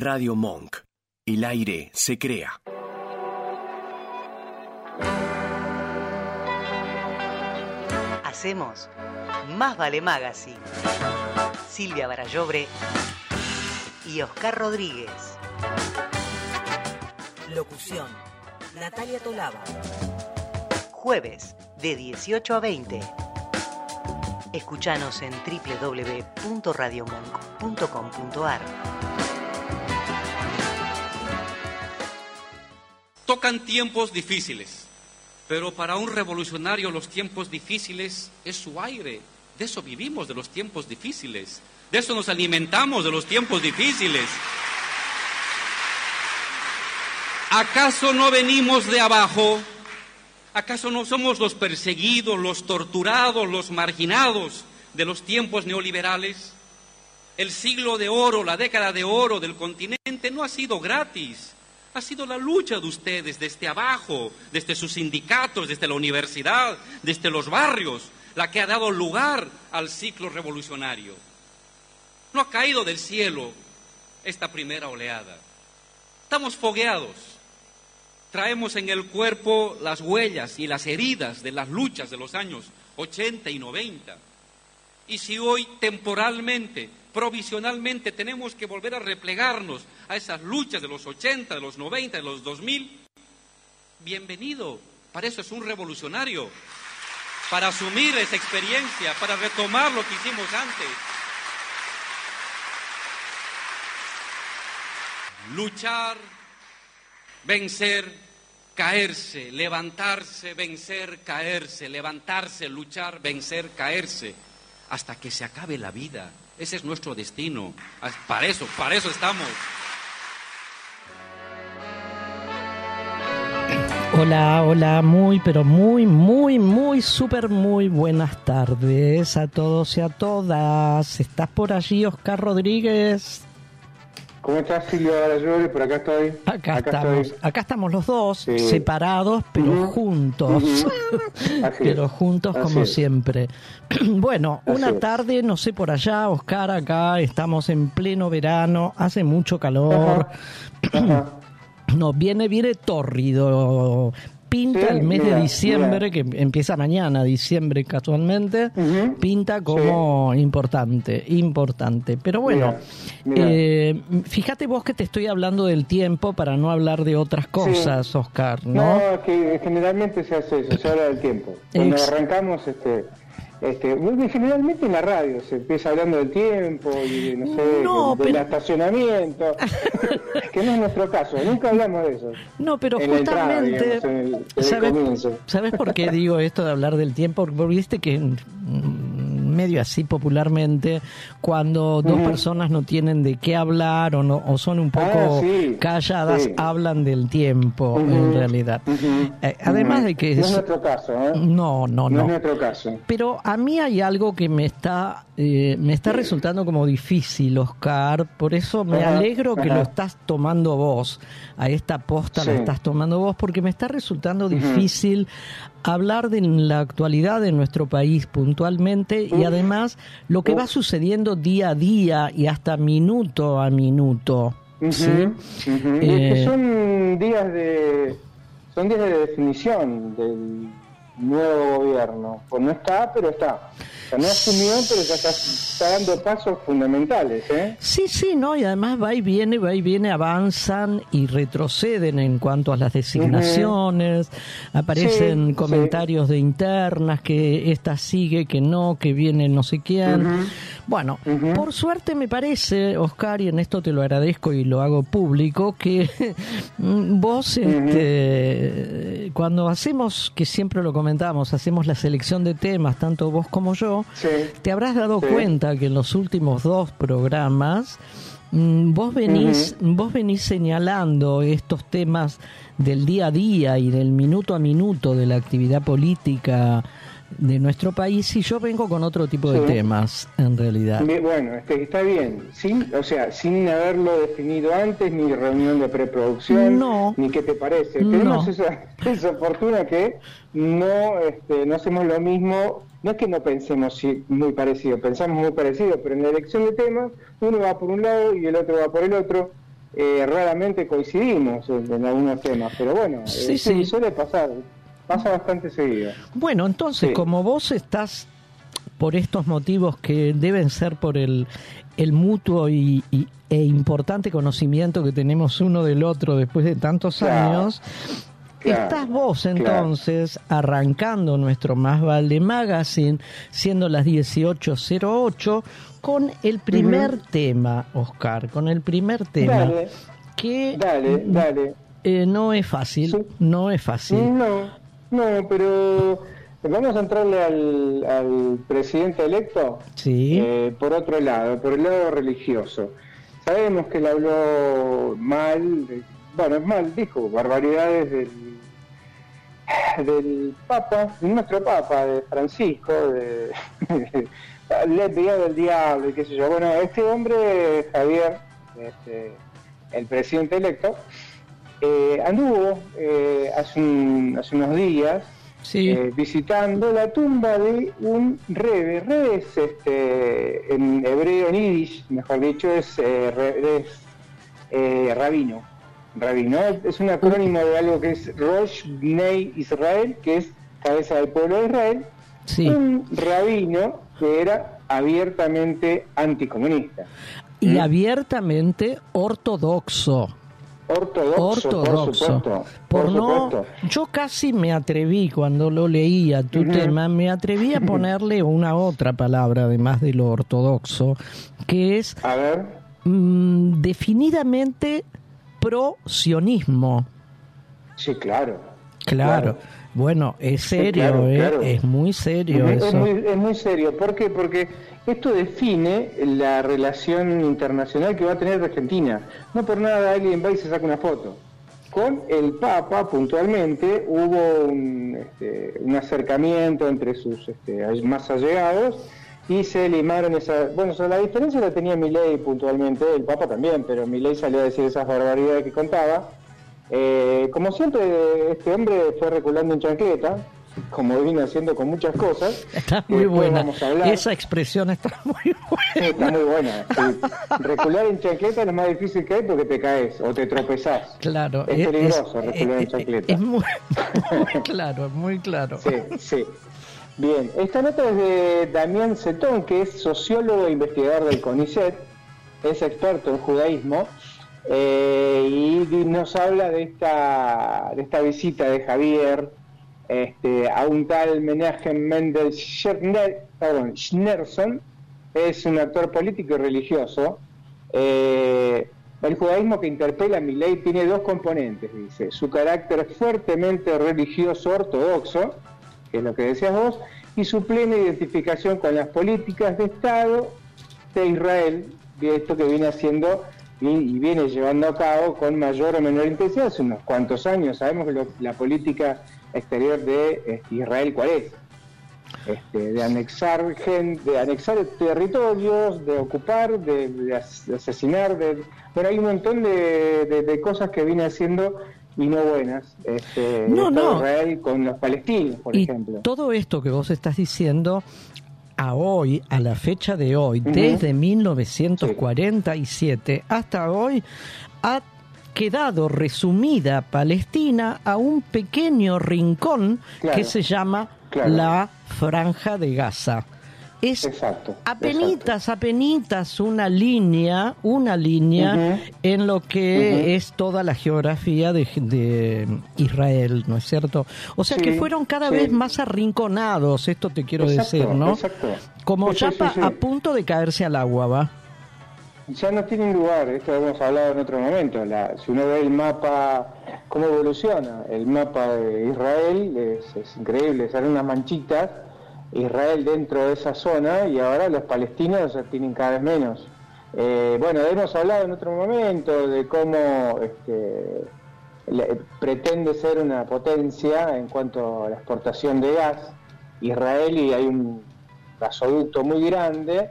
Radio Monk. El aire se crea. Hacemos Más Vale Magazine. Silvia Barallobre y Oscar Rodríguez. Locución. Natalia Tolaba. Jueves de 18 a 20. Escuchanos en www.radiomonk.com.ar. Tocan tiempos difíciles, pero para un revolucionario los tiempos difíciles es su aire. De eso vivimos, de los tiempos difíciles. De eso nos alimentamos, de los tiempos difíciles. ¿Acaso no venimos de abajo? ¿Acaso no somos los perseguidos, los torturados, los marginados de los tiempos neoliberales? El siglo de oro, la década de oro del continente no ha sido gratis. Ha sido la lucha de ustedes desde abajo, desde sus sindicatos, desde la universidad, desde los barrios, la que ha dado lugar al ciclo revolucionario. No ha caído del cielo esta primera oleada. Estamos fogueados. Traemos en el cuerpo las huellas y las heridas de las luchas de los años 80 y 90. Y si hoy temporalmente provisionalmente tenemos que volver a replegarnos a esas luchas de los 80, de los 90, de los 2000, bienvenido. Para eso es un revolucionario, para asumir esa experiencia, para retomar lo que hicimos antes. Luchar, vencer, caerse, levantarse, vencer, caerse, levantarse, luchar, vencer, caerse, hasta que se acabe la vida. Ese es nuestro destino. Para eso, para eso estamos. Hola, hola, muy, pero muy, muy, muy, súper, muy buenas tardes a todos y a todas. ¿Estás por allí, Oscar Rodríguez? ¿Cómo estás, Silvia Barayori? Por acá estoy. Acá, estamos. Acá estamos los dos, separados, pero juntos. pero juntos como siempre. bueno, una tarde, no sé por allá, Oscar, acá estamos en pleno verano, hace mucho calor. no, viene, viene tórrido pinta el mes de diciembre, que empieza mañana, diciembre casualmente, pinta como importante, importante. Pero bueno, eh, fíjate vos que te estoy hablando del tiempo para no hablar de otras cosas, Oscar, ¿no? No, que generalmente se hace eso, se habla del tiempo. Cuando arrancamos, este este, generalmente en la radio se empieza hablando del tiempo y no sé, del estacionamiento, que no es nuestro caso, nunca hablamos de eso. No, pero justamente, ¿sabes, por qué digo esto de hablar del tiempo? Porque viste que medio así popularmente, cuando dos personas no tienen de qué hablar o, no, o son un poco ah, calladas, hablan del tiempo en realidad. Eh, además de que... No es nuestro caso, ¿eh? No, no, no. No. es nuestro caso. Pero a mí hay algo que me está, eh, me está resultando como difícil, Oscar, por eso me alegro que lo estás tomando vos, a esta posta la estás tomando vos, porque me está resultando difícil hablar de la actualidad de nuestro país puntualmente y además lo que va sucediendo día a día y hasta minuto a minuto. ¿sí? Eh, son días de son días de definición del nuevo gobierno. Pues no está, pero está no asumió, pero ya está, dando pasos fundamentales. ¿eh? Sí, sí, ¿no? Y además va y viene, va y viene, avanzan y retroceden en cuanto a las designaciones. Aparecen comentarios de internas que esta sigue, que no, que viene no sé quién. Bueno, por suerte me parece, Oscar, y en esto te lo agradezco y lo hago público, que vos, este, cuando hacemos, que siempre lo comentamos, hacemos la selección de temas, tanto vos como yo, te habrás dado cuenta que en los últimos dos programas mm, vos venís, vos venís señalando estos temas del día a día y del minuto a minuto de la actividad política de nuestro país y yo vengo con otro tipo de temas en realidad. Bueno, este, está bien, sin, o sea, sin haberlo definido antes, ni reunión de preproducción, ni qué te parece. Tenemos esa, esa, fortuna que no, este, no hacemos lo mismo, no es que no pensemos muy parecido, pensamos muy parecido, pero en la elección de temas uno va por un lado y el otro va por el otro. Eh, raramente coincidimos en, algunos temas, pero bueno, sí, sí. suele pasar, pasa bastante seguido. Bueno, entonces, como vos estás por estos motivos que deben ser por el, el mutuo y, e importante conocimiento que tenemos uno del otro después de tantos años, Estás vos entonces arrancando nuestro Más Vale Magazine, siendo las 18.08, con el primer tema, Oscar, con el primer tema. Dale, que dale, dale. Eh, no es fácil, no es fácil. No, no, pero vamos a entrarle al, presidente electo sí. Eh, por otro lado, por el lado religioso. Sabemos que él habló mal, bueno, es mal, dijo barbaridades del del Papa, de nuestro Papa, de Francisco, de, le del diablo y qué sé yo. Bueno, este hombre, Javier, este, el presidente electo, eh, anduvo eh, hace, unos días eh, visitando la tumba de un rebe. Rebe es este, en hebreo, en yiddish, mejor dicho, es, es rabino rabino. Es un acrónimo de algo que es Rosh Bnei Israel, que es cabeza del pueblo de Israel. Un rabino que era abiertamente anticomunista. Y ¿Mm? abiertamente ortodoxo. Ortodoxo, ortodoxo. Por, no, yo casi me atreví cuando lo leía tu tema, me atreví a ponerle una otra palabra además de lo ortodoxo, que es a ver. Mm, definidamente pro-sionismo. Sí, claro. Claro. Bueno, es serio, ¿eh? es muy serio es, eso. muy, es muy serio. ¿Por qué? Porque esto define la relación internacional que va a tener Argentina. No por nada alguien va y se saca una foto. Con el Papa, puntualmente, hubo un, este, acercamiento entre sus este, más allegados y se limaron esas... Bueno, la diferencia la tenía Milei puntualmente, el Papa también, pero Milei salió a decir esas barbaridades que contaba. Eh, como siempre, este hombre fue reculando en chancleta, como vino haciendo con muchas cosas. Está muy buena. Esa expresión está muy buena. está muy buena. Recular en chancleta es lo más difícil que hay porque te caes o te tropezás. Claro. Es, peligroso recular en chancleta. Es muy, muy claro, muy claro. Sí, sí. Bien, esta nota es de Damián Cetón, que es sociólogo e investigador del CONICET, es experto en judaísmo, eh, y nos habla de esta, de esta visita de Javier este, a un tal Menachem Mendel Schneerson, es un actor político y religioso. Eh, el judaísmo que interpela a mi ley tiene dos componentes, dice, su carácter fuertemente religioso ortodoxo, que es lo que decías vos, y su plena identificación con las políticas de Estado de Israel, de esto que viene haciendo y, viene llevando a cabo con mayor o menor intensidad hace unos cuantos años. Sabemos que la política exterior de este, Israel cuál es. Este, de anexar de anexar territorios, de ocupar, de, asesinar, de, bueno hay un montón de, cosas que viene haciendo y no buenas. Este, no, no. Israel con los palestinos, por ejemplo. Todo esto que vos estás diciendo a hoy, a la fecha de hoy, desde 1947 hasta hoy, ha quedado resumida Palestina a un pequeño rincón que se llama la Franja de Gaza. Es exacto, apenitas, apenitas una línea, una línea en lo que es toda la geografía de, Israel, ¿no es cierto? O sea que fueron cada vez más arrinconados, esto te quiero decir, ¿no? Como ya a punto de caerse al agua, ¿va? Ya no tienen lugar, esto hemos hablado en otro momento, la, si uno ve el mapa, cómo evoluciona, el mapa de Israel es, increíble, salen unas manchitas Israel dentro de esa zona y ahora los palestinos tienen cada vez menos. Eh, bueno, hemos hablado en otro momento de cómo este, pretende ser una potencia en cuanto a la exportación de gas Israel y hay un gasoducto muy grande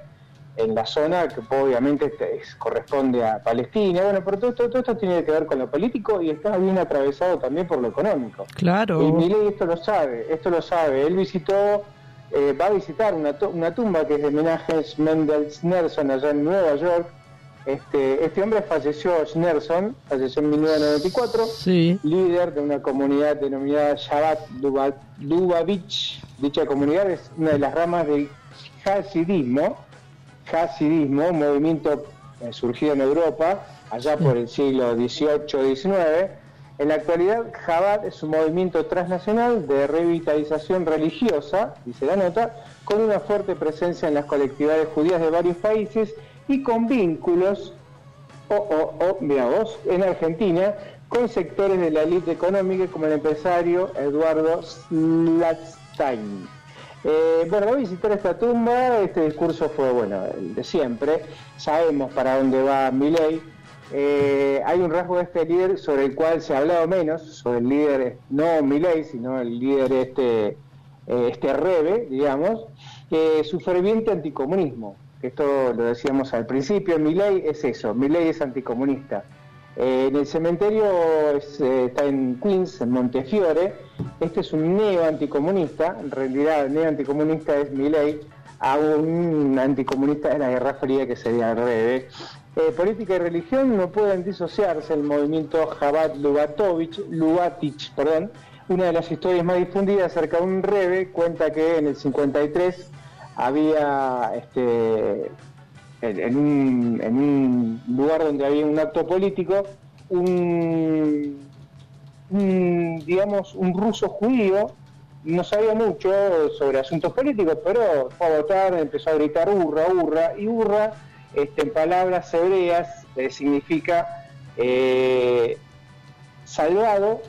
en la zona que obviamente corresponde a Palestina. Bueno, pero todo, todo, esto tiene que ver con lo político y está bien atravesado también por lo económico. Claro. Y Milei esto lo sabe, esto lo sabe. Él visitó eh, va a visitar una, una, tumba que es de homenaje Mendel Nelson allá en Nueva York, este, este hombre falleció, Schneerson, falleció en 1994, líder de una comunidad denominada Shabbat Lubavitch. Dicha comunidad es una de las ramas del Hasidismo, Hasidismo, un movimiento eh, surgido en Europa allá por el siglo XVIII-XIX. En la actualidad, Chabad es un movimiento transnacional de revitalización religiosa, dice la nota, con una fuerte presencia en las colectividades judías de varios países y con vínculos, o, o, vos, en Argentina, con sectores de la élite económica como el empresario Eduardo Slatstein. Eh, bueno, voy a visitar esta tumba, este discurso fue, bueno, el de siempre, sabemos para dónde va Milei, eh, hay un rasgo de este líder sobre el cual se ha hablado menos, sobre el líder, no Milei, sino el líder este, eh, este Rebe, digamos, que su ferviente anticomunismo. Esto lo decíamos al principio, mi ley es eso, mi ley es anticomunista. Eh, en el cementerio eh, está en Queens, en Montefiore, este es un neo-anticomunista, en realidad el neo-anticomunista es mi ley, a un anticomunista de la Guerra Fría que sería el revés. Eh, política y religión no pueden disociarse, el movimiento Jabat Lubatovich, Lubatich, perdón, una de las historias más difundidas acerca de un rebe cuenta que en el 53 había este, en, un, lugar donde había un acto político, un, digamos, un ruso judío, no sabía mucho sobre asuntos políticos, pero fue a votar, empezó a gritar hurra, hurra, y hurra, este, en palabras hebreas, eh, significa eh, salvado,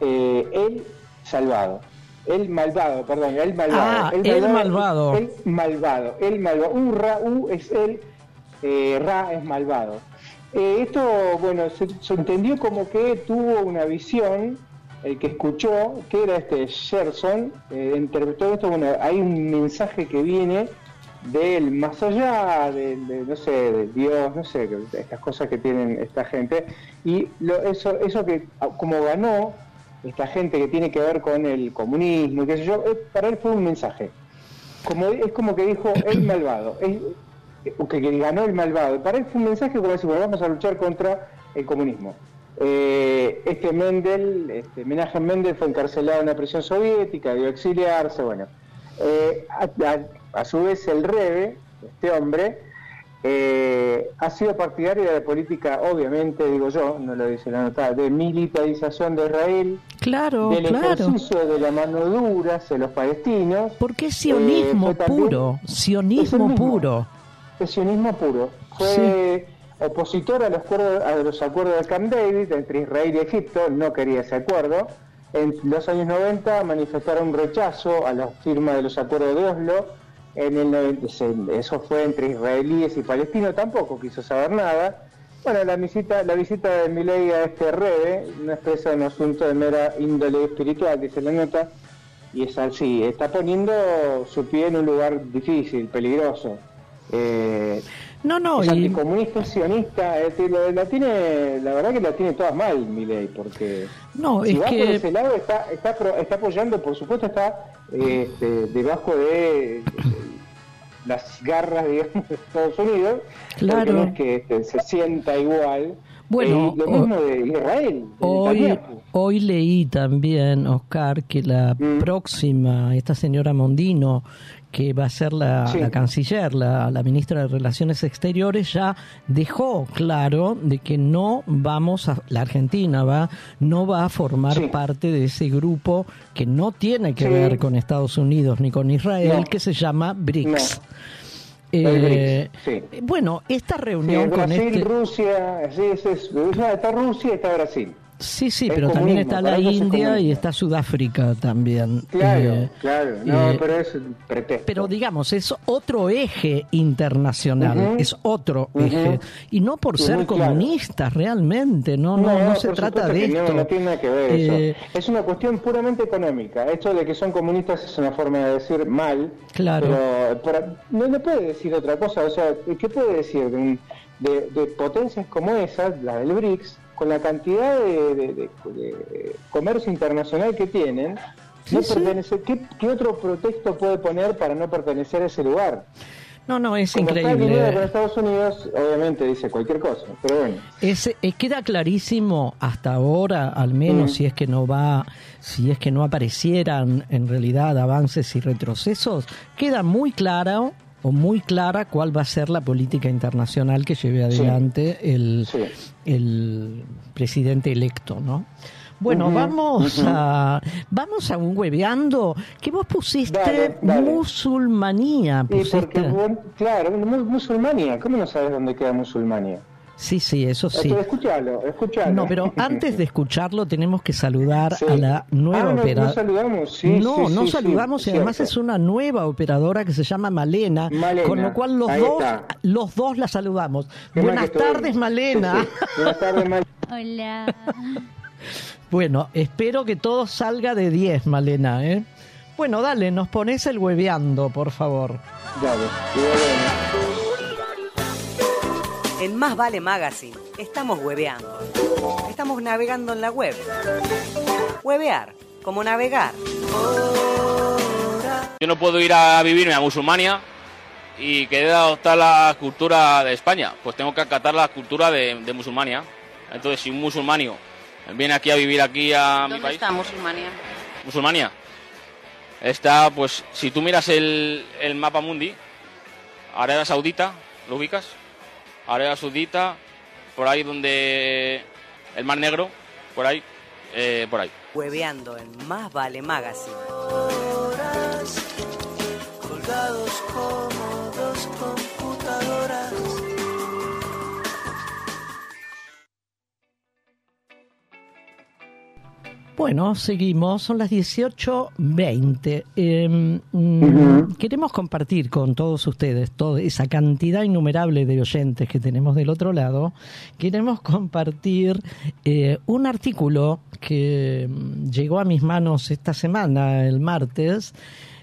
eh, el salvado. El malvado, perdón, el malvado. Ah, el, malvado. El malvado. El malvado. Urra, U es el, eh, Ra es malvado. Eh, esto, bueno, se, entendió como que tuvo una visión, el que escuchó, que era este Sherson, eh, interpretó esto, bueno, hay un mensaje que viene del más allá, de, no sé, de Dios, no sé, estas cosas que tienen esta gente, y lo, eso, eso que como ganó esta gente que tiene que ver con el comunismo y qué sé yo, eh, para él fue un mensaje. Como, es como que dijo el malvado, es, eh, que, ganó el malvado. Para él fue un mensaje como decir, bueno, vamos a luchar contra el comunismo. Eh, este Mendel, este Menachem Mendel fue encarcelado en la prisión soviética, dio a exiliarse, bueno. a, su vez el Rebe, este hombre, eh, ha sido partidario de política, obviamente, digo yo, no lo dice la nota, de militarización de Israel, claro, del claro. ejercicio de la mano dura hacia los palestinos. Porque es sionismo eh, puro, sionismo puro. Es sionismo puro. Fue opositor a los, acuerdos, a los acuerdos de Camp David entre Israel y Egipto, no quería ese acuerdo. En los años 90 manifestaron rechazo a la firma de los acuerdos de Oslo en el 96, eso fue entre israelíes y palestinos, tampoco quiso saber nada. Bueno, la visita, la visita de Milei a este rebe no expresa un asunto de mera índole espiritual, dice la nota, y es así, está poniendo su pie en un lugar difícil, peligroso. Eh, no, no, es anticomunista, sionista, la, tiene, la verdad que la tiene todas mal Milei, porque no, si es va que... por ese lado está, está, está apoyando, por supuesto está este, debajo de las garras, digamos, de Estados Unidos, claro. no es que este, se sienta igual. Bueno, eh, lo mismo de Israel. hoy, hoy leí también, Oscar, que la mm. próxima, esta señora Mondino, que va a ser la, canciller, la, ministra de Relaciones Exteriores, ya dejó claro de que no vamos a, la Argentina va, no va a formar parte de ese grupo que no tiene que ver con Estados Unidos ni con Israel, que se llama BRICS. Eh, bueno, esta reunión con este... Rusia, sí, es, está Rusia y está Brasil. Sí, sí, pero también está la India y está Sudáfrica también. Claro, eh, claro, no, eh, pero es pretexto. Pero digamos, es otro eje internacional, es otro eje. Y no por ser comunistas realmente, no, no, no, se trata de esto. No, tiene nada que ver eso. Eh, es una cuestión puramente económica. Esto de que son comunistas es una forma de decir mal. Claro. Pero, no, le puede decir otra cosa. O sea, ¿qué puede decir de, de potencias como esas, la del BRICS? Con la cantidad de, comercio internacional que tienen, no pertenece, ¿qué, otro pretexto puede poner para no pertenecer a ese lugar? No, no, es increíble. Está Estados Unidos, obviamente dice cualquier cosa, pero bueno. Es, eh, queda clarísimo hasta ahora, al menos mm. si es que no va, si es que no aparecieran en realidad avances y retrocesos, queda muy claro o muy clara cuál va a ser la política internacional que lleve adelante el, el presidente electo, ¿no? Bueno, vamos a vamos a un hueveando que vos pusiste musulmanía. Pusiste. claro, musulmanía. ¿Cómo no sabes dónde queda musulmanía? Sí, sí, eso sí. escúchalo, escúchalo. No, pero antes de escucharlo tenemos que saludar a la nueva ah, operadora. No, saludamos, sí. No, no saludamos y además es una nueva operadora que se llama Malena, con lo cual los dos, los dos la saludamos. Buenas tardes, Malena. Buenas tardes, Malena. Hola. Bueno, espero que todo salga de 10, Malena, ¿eh? Bueno, dale, nos pones el hueveando, por favor. Dale, En Más Vale Magazine estamos hueveando. Estamos navegando en la web. Huevear, como navegar. Yo no puedo ir a vivirme a Musulmania y querer adoptar la cultura de España. Pues tengo que acatar la cultura de, de Musulmania. Entonces, si un musulmanio viene aquí a vivir aquí a mi país. ¿Dónde está Musulmania? Musulmania. Está, pues, si tú miras el, el mapa mundi, Arabia Saudita, ¿lo ubicas? Arabia Saudita, por ahí donde el Mar Negro, por ahí, eh, por ahí. Hueveando en Más Vale Magazine. colgados como dos Bueno, seguimos, son las 18.20. Em, mm, queremos compartir con todos ustedes toda esa cantidad innumerable de oyentes que tenemos del otro lado. Queremos compartir eh, un artículo que mm, llegó a mis manos esta semana, el martes,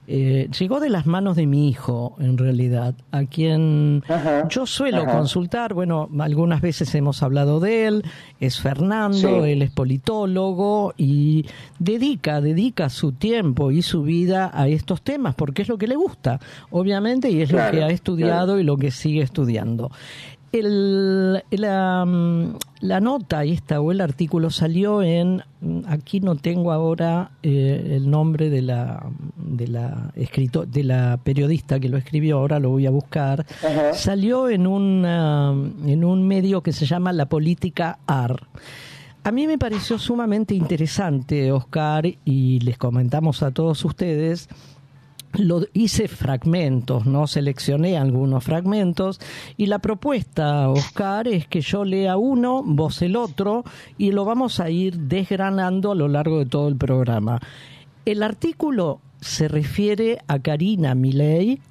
eh, llegó de las manos de mi hijo, en realidad, a quien yo suelo consultar. Bueno, algunas veces hemos hablado de él. Es Fernando, él es politólogo y dedica, dedica su tiempo y su vida a estos temas porque es lo que le gusta, obviamente, y es lo que ha estudiado y lo que sigue estudiando. El, la, mm, la, nota esta o el artículo salió en, mm, aquí no tengo ahora eh, el nombre de la, de la escrito, de la periodista que lo escribió, ahora lo voy a buscar. Salió en un, en un medio que se llama La Política AR. A mí me pareció sumamente interesante, Oscar, y les comentamos a todos ustedes lo hice fragmentos, ¿no? Seleccioné algunos fragmentos y la propuesta, Oscar, es que yo lea uno, vos el otro y lo vamos a ir desgranando a lo largo de todo el programa. El artículo se refiere a Karina Milei,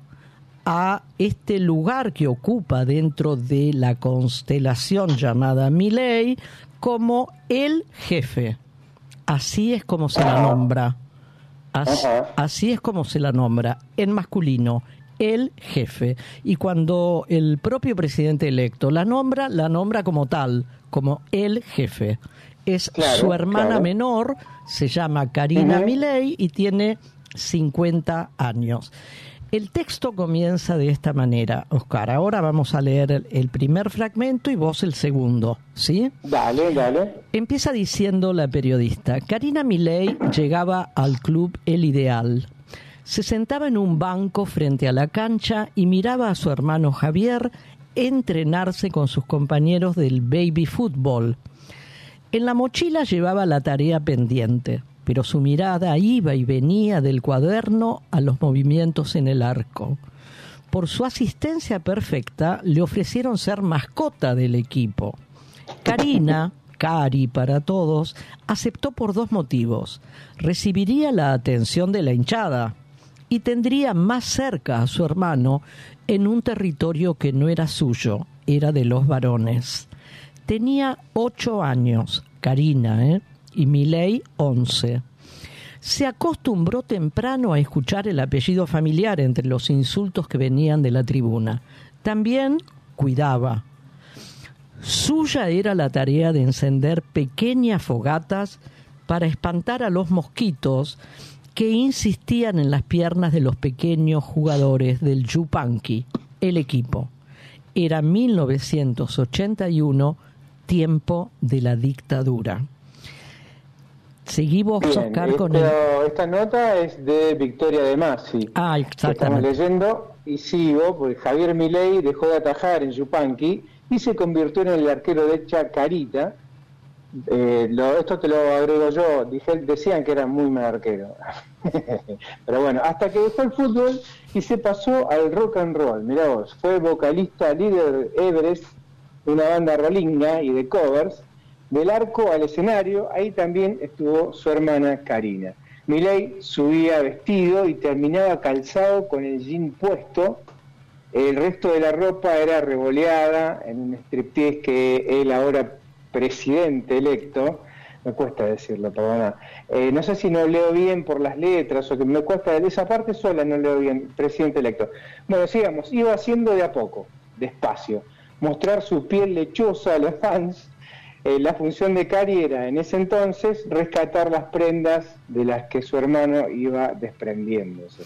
a este lugar que ocupa dentro de la constelación llamada Milei como el jefe. Así es como se la nombra. Así, es como se la nombra, en masculino, el jefe. Y cuando el propio presidente electo la nombra, la nombra como tal, como el jefe. Es su hermana menor, se llama Karina Milei y tiene 50 años. El texto comienza de esta manera, Oscar. Ahora vamos a leer el primer fragmento y vos el segundo, ¿sí? Dale, dale. Empieza diciendo la periodista, Karina Milei llegaba al club El Ideal. Se sentaba en un banco frente a la cancha y miraba a su hermano Javier entrenarse con sus compañeros del baby fútbol. En la mochila llevaba la tarea pendiente pero su mirada iba y venía del cuaderno a los movimientos en el arco. Por su asistencia perfecta le ofrecieron ser mascota del equipo. Karina, Cari para todos, aceptó por dos motivos. Recibiría la atención de la hinchada y tendría más cerca a su hermano en un territorio que no era suyo, era de los varones. Tenía ocho años, Karina, ¿eh? Y Milei 11. Se acostumbró temprano a escuchar el apellido familiar entre los insultos que venían de la tribuna. También cuidaba. Suya era la tarea de encender pequeñas fogatas para espantar a los mosquitos que insistían en las piernas de los pequeños jugadores del Yupanqui, el equipo. Era 1981, tiempo de la dictadura. Seguimos, Oscar, con el... Esta nota es de Victoria de Masi. Ah, exactamente. Estamos leyendo y sigo, porque Javier Milei dejó de atajar en Yupanqui y se convirtió en el arquero de Chacarita. Eh, esto te lo agrego yo, dije, decían que era muy mal arquero. Pero bueno, hasta que dejó el fútbol y se pasó al rock and roll. Mirá vos, fue vocalista líder Everest de una banda rolinga y de covers del arco al escenario, ahí también estuvo su hermana Karina. Miley subía vestido y terminaba calzado con el jean puesto. El resto de la ropa era revoleada en un striptease que él ahora presidente electo, me cuesta decirlo, perdona. Eh, no sé si no leo bien por las letras o que me cuesta, esa parte sola no leo bien, presidente electo. Bueno, sigamos, iba haciendo de a poco, despacio, mostrar su piel lechosa a los fans eh, la función de Cari era en ese entonces rescatar las prendas de las que su hermano iba desprendiéndose.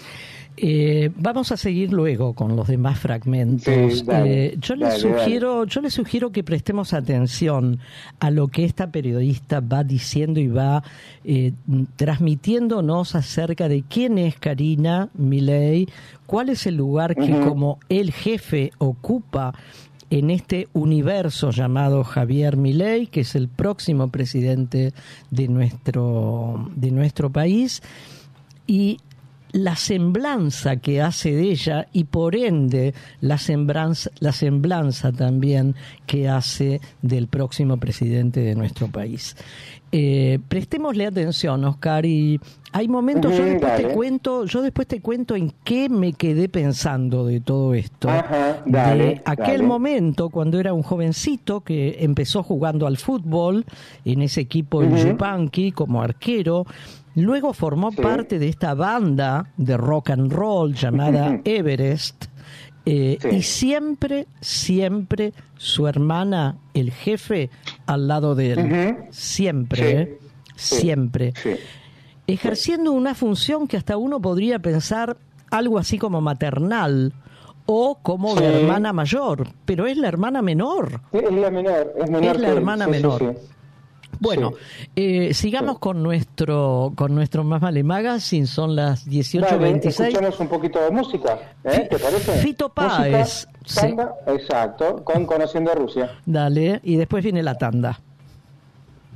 Eh, vamos a seguir luego con los demás fragmentos. Eh, yo les sugiero, yo les sugiero que prestemos atención a lo que esta periodista va diciendo y va transmitiéndonos acerca de quién es Karina Milei, cuál es el lugar que como el jefe ocupa en este universo llamado Javier Milei, que es el próximo presidente de nuestro, de nuestro país, y la semblanza que hace de ella y por ende la semblanza, la semblanza también que hace del próximo presidente de nuestro país. Eh, prestémosle atención, Oscar, y hay momentos, yo después te cuento, yo después te cuento en qué me quedé pensando de todo esto. de aquel momento cuando era un jovencito que empezó jugando al fútbol en ese equipo de Yupanqui como arquero. Luego formó parte de esta banda de rock and roll llamada Everest. Eh, y siempre, siempre su hermana, el jefe, al lado de él. Siempre, ¿eh? siempre. Ejerciendo una función que hasta uno podría pensar algo así como maternal o como hermana mayor, pero es la hermana menor. Es la menor, es, menor es la hermana menor. Bueno, eh, sigamos con nuestro con nuestro Más Vale Magazine, son las 18.26. Escuchamos un poquito de música, ¿eh? ¿te parece? Fito Páez. exacto, con Conociendo a Rusia. Dale, y después viene la tanda.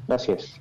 Gracias.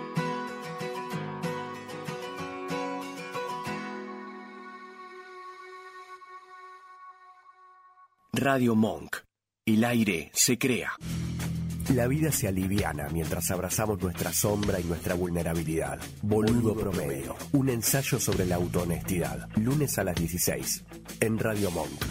Radio Monk. El aire se crea. La vida se aliviana mientras abrazamos nuestra sombra y nuestra vulnerabilidad. Boludo Promedio. Un ensayo sobre la autohonestidad. Lunes a las 16. En Radio Monk.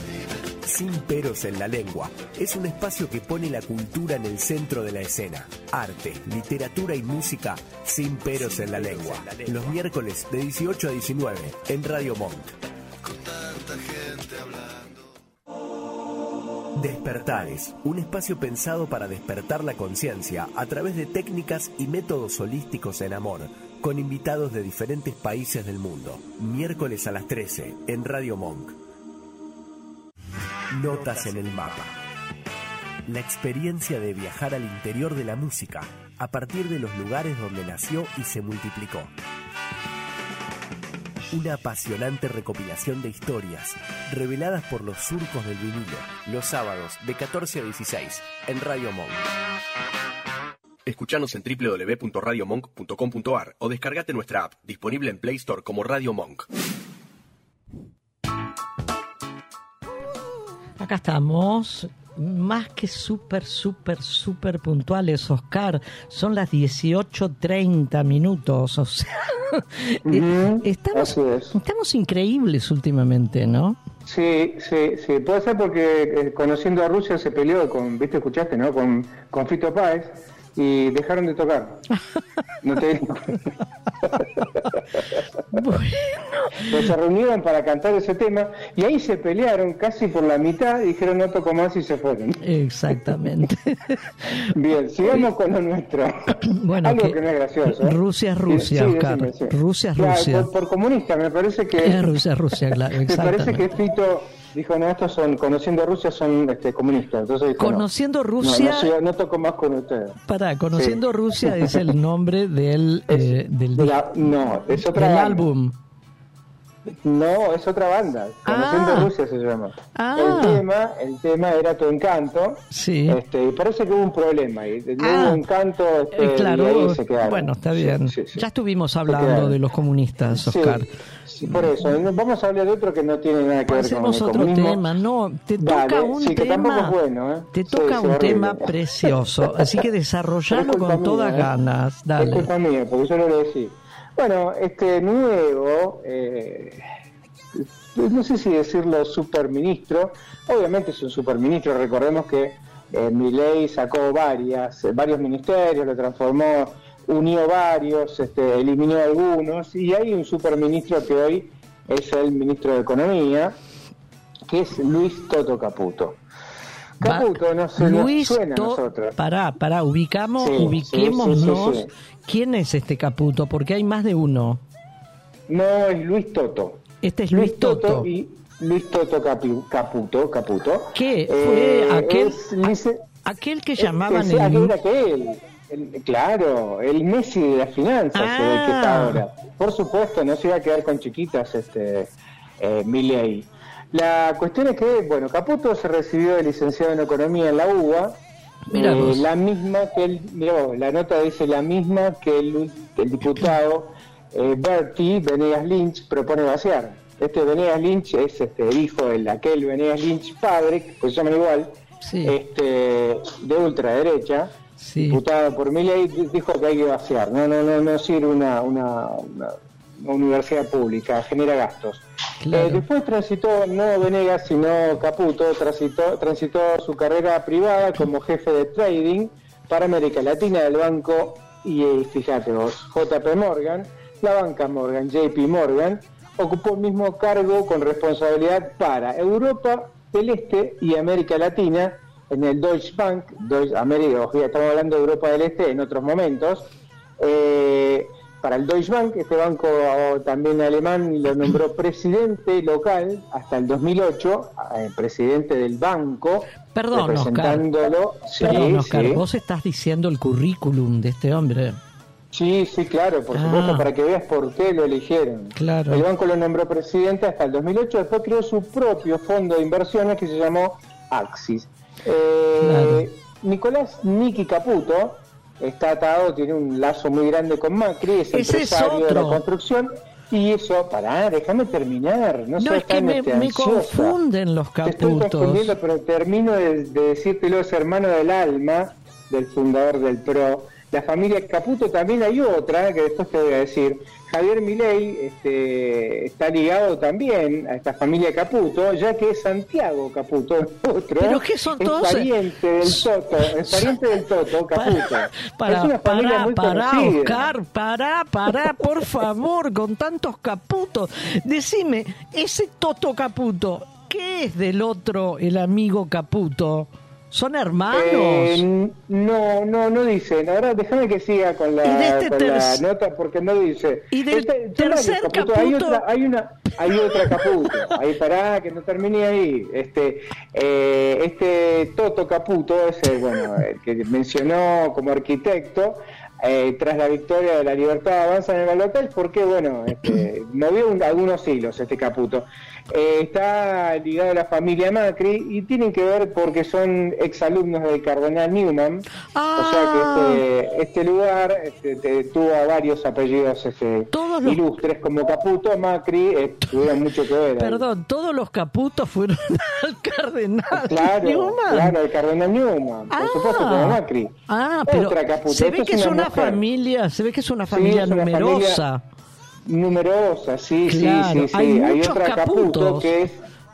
Sin peros en la lengua. Es un espacio que pone la cultura en el centro de la escena. Arte, literatura y música sin peros en la lengua. Los miércoles de 18 a 19 en Radio Monk. Con tanta gente hablando. Despertares, un espacio pensado para despertar la conciencia a través de técnicas y métodos holísticos en amor, con invitados de diferentes países del mundo. Miércoles a las 13 en Radio Monk. Notas en el mapa. La experiencia de viajar al interior de la música, a partir de los lugares donde nació y se multiplicó. Una apasionante recopilación de historias reveladas por los surcos del vinilo, los sábados de 14 a 16 en Radio Monk. Escuchanos en www.radiomonk.com.ar o descargate nuestra app, disponible en Play Store como Radio Monk. Acá estamos, más que súper, súper, súper puntuales, Oscar. Son las 18.30 minutos, o sea, Ujú, estamos, es. estamos increíbles últimamente, ¿no? Sí, sí, sí. Puede ser porque eh, conociendo a Rusia se peleó con, viste, escuchaste, ¿no? Con, con Fito Páez y dejaron de tocar. No te Bueno, Pues se reunieron para cantar ese tema y ahí se pelearon casi por la mitad y dijeron no toco más y se fueron. exactamente. Bien, sigamos con lo nuestro. Bueno, Algo que que, no es gracioso. ¿eh? Rusia es Rusia, Sí, Oscar. decime, sí. Rusia es Claro, Rusia. Por, por comunista, me parece que. Es Rusia, Rusia, claro, Me parece que. Fito dijo, no, estos son, conociendo Rusia, son este, comunistas. Entonces dijo. Conociendo No, Rusia, no, toco más con ustedes. para conociendo Sí. Rusia es el nombre del Es eh, del, de la- no, es otra del álbum. No, es otra banda. Conociendo Ah. Rusia se llama. Ah. El tema, el tema era tu encanto. Sí. Este, y parece que hubo un problema. Y no Ah. hubo encanto. Este, Eh, claro, y ahí se quedaron. bueno, está bien. sí, sí. Ya estuvimos hablando de los comunistas, Oscar. sí, por eso. No, Vamos a hablar de otro que no tiene nada que ver con el otro comunismo. tema, no, te Dale, toca un sí, que tampoco tema, es bueno, ¿eh? te toca un horrible. tema precioso, así que desarrollalo es con todas mía, ¿eh? ganas, Es dale. culpa mía, porque yo no lo decía. Bueno, este nuevo, eh, no sé si decirlo superministro, obviamente es un superministro, recordemos que eh, Milei sacó varias, eh, varios ministerios, lo transformó, unió varios, este, eliminó algunos, y hay un superministro que hoy es el ministro de Economía, que es Luis Toto Caputo. Caputo no se Luis suena a nosotros. Pará, pará, ubicamos, Sí, ubiquémonos. sí, sí, ¿Quién es este Caputo? Porque hay más de uno. No, es Luis Toto. Este es Luis Toto. y Luis Toto Caputo, Caputo. ¿Qué? Fue Eh, aquel, es aquel que es- llamaban es- el... aquel era que él. El- claro, el Messi de las finanzas, Ah. el que está ahora. Por supuesto, no se iba a quedar con chiquitas este eh, Milei. La cuestión es que, bueno, Caputo se recibió de licenciado en Economía en la UBA, eh, la misma que el, mirá vos, la nota dice la misma que el, el diputado eh, Bertie Venegas Lynch propone vaciar. Este Venegas Lynch es este hijo de aquel Venegas Lynch padre, que se llaman igual, Sí. este de ultraderecha, Sí. diputado por di- dijo que hay que vaciar. No, no, no, no sirve una, una, una, universidad pública, genera gastos. Eh, después transitó no Venegas, sino Caputo, transitó, transitó su carrera privada como jefe de trading para América Latina del banco, y fíjate vos, JP Morgan, la banca Morgan, JP Morgan, ocupó el mismo cargo con responsabilidad para Europa del Este y América Latina en el Deutsche Bank, Deutsche, América, estamos hablando de Europa del Este en otros momentos, eh, para el Deutsche Bank, este banco también alemán lo nombró presidente local hasta el 2008, eh, presidente del banco, Perdón, representándolo. Oscar, sí, vos estás diciendo el currículum de este hombre. Sí, sí, claro, por supuesto, ah. para que veas por qué lo eligieron. Claro. El banco lo nombró presidente hasta el 2008, después creó su propio fondo de inversiones que se llamó Axis. Eh, Nicolás Niki Caputo está atado, tiene un lazo muy grande con Macri, es empresario de la construcción. Y eso, pará, déjame terminar. No, no es que me, me, confunden los caputos. Te estoy confundiendo, pero termino de, de decírtelo, es hermano del alma del fundador del PRO la familia Caputo también hay otra, que después te voy a decir. Javier Milei este, está ligado también a esta familia Caputo, ya que es Santiago Caputo, otro. ¿Pero qué son todos? Es pariente del Toto, es pariente del Toto, Caputo. Para, es una familia muy para, Oscar, para, para, por favor, con tantos Caputos. Decime, ese Toto Caputo, ¿qué es del otro, el amigo Caputo? ¿Son hermanos? Eh, no, no, no dice. Ahora déjame que siga con la, este nota porque no dice. ¿Y del este, tercer caputo? Hay otra, hay una, hay otra caputo. ahí pará, que no termine ahí. Este, eh, este Toto Caputo es el, bueno, el que mencionó como arquitecto. Eh, tras la victoria de la libertad avanza en el balotaje porque bueno este, movió algunos hilos este Caputo eh, está ligado a la familia Macri y tienen que ver porque son exalumnos del cardenal Newman. O sea que ah. este, este lugar este, tuvo varios apellidos este, ilustres como Caputo, Macri, eh, tuvieron mucho que ver. Perdón, todos los Caputos fueron al cardenal claro, Newman. Claro, el cardenal Newman, por supuesto como Macri. Ah, pero se ve que es una, familia, se ve que es una familia numerosa numerosa, sí, sí, sí, sí. Hay, otra Caputo que es,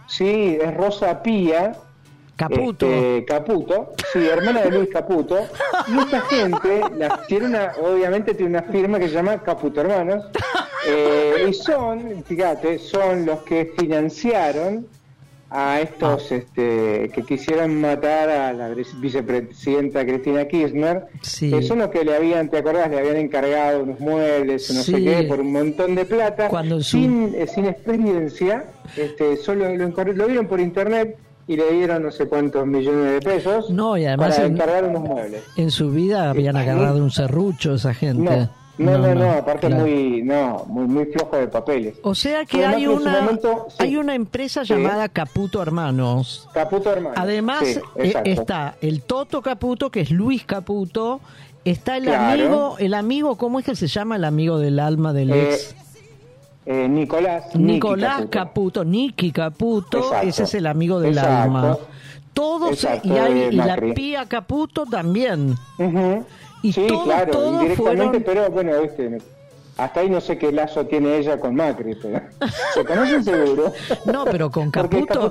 sí, es Rosa Pía. Caputo. Este, Caputo, sí, hermana de Luis Caputo. Y esta gente la, tiene una, obviamente tiene una firma que se llama Caputo Hermanos. Eh, y son, fíjate, son los que financiaron a estos ah. este, que quisieron matar a la vicepresidenta Cristina Kirchner, que son los que le habían, ¿te acordás? Le habían encargado unos muebles, no sé qué, por un montón de plata, sin, eh, sin experiencia, este, solo lo, lo vieron por internet y le dieron no sé cuántos millones de pesos no, y además para encargar unos muebles. En su vida habían agarrado un serrucho esa gente. No, no, no, aparte muy, no, muy, muy flojo de papeles. O sea que hay una, hay una empresa llamada Caputo Hermanos. Caputo Hermanos. Además eh, está el Toto Caputo, que es Luis Caputo, está el amigo, el amigo, ¿cómo es que se llama el amigo del alma del eh, ex? Eh, Nicolás. Nicolás Caputo. Niki Caputo, ese es el amigo del alma. Todos, y, hay, y la Pía Caputo también sí, claro, indirectamente, pero bueno, viste, hasta ahí no sé qué lazo tiene ella con Macri, pero se conocen seguro. No, pero con Caputo,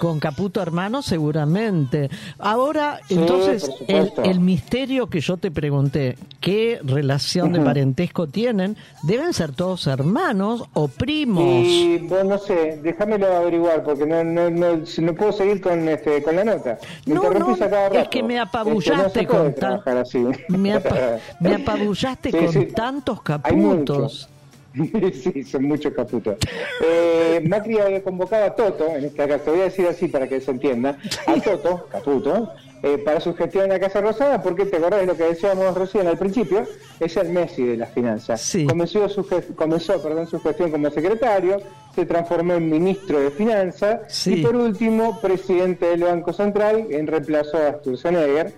con Caputo hermano seguramente. Ahora, entonces, el, misterio que yo te pregunté, ¿qué relación de parentesco tienen? ¿Deben ser todos hermanos o primos? Y, bueno, no sé, déjamelo averiguar, porque no, no, no, no puedo seguir con, este, con la nota. Me no, no, es que me apabullaste este, con me, me, apabullaste con tantos caputos. sí, son muchos caputos. Eh, Macri había convocado a Toto, en este caso, voy a decir así para que se entienda, a Toto, Caputo, eh, para su gestión en la Casa Rosada, porque te acordás de lo que decíamos recién al principio, es el Messi de las finanzas. Comenzó, su, comenzó perdón, su gestión como secretario, se transformó en ministro de Finanzas y por último presidente del Banco Central en reemplazo a Sturzenegger.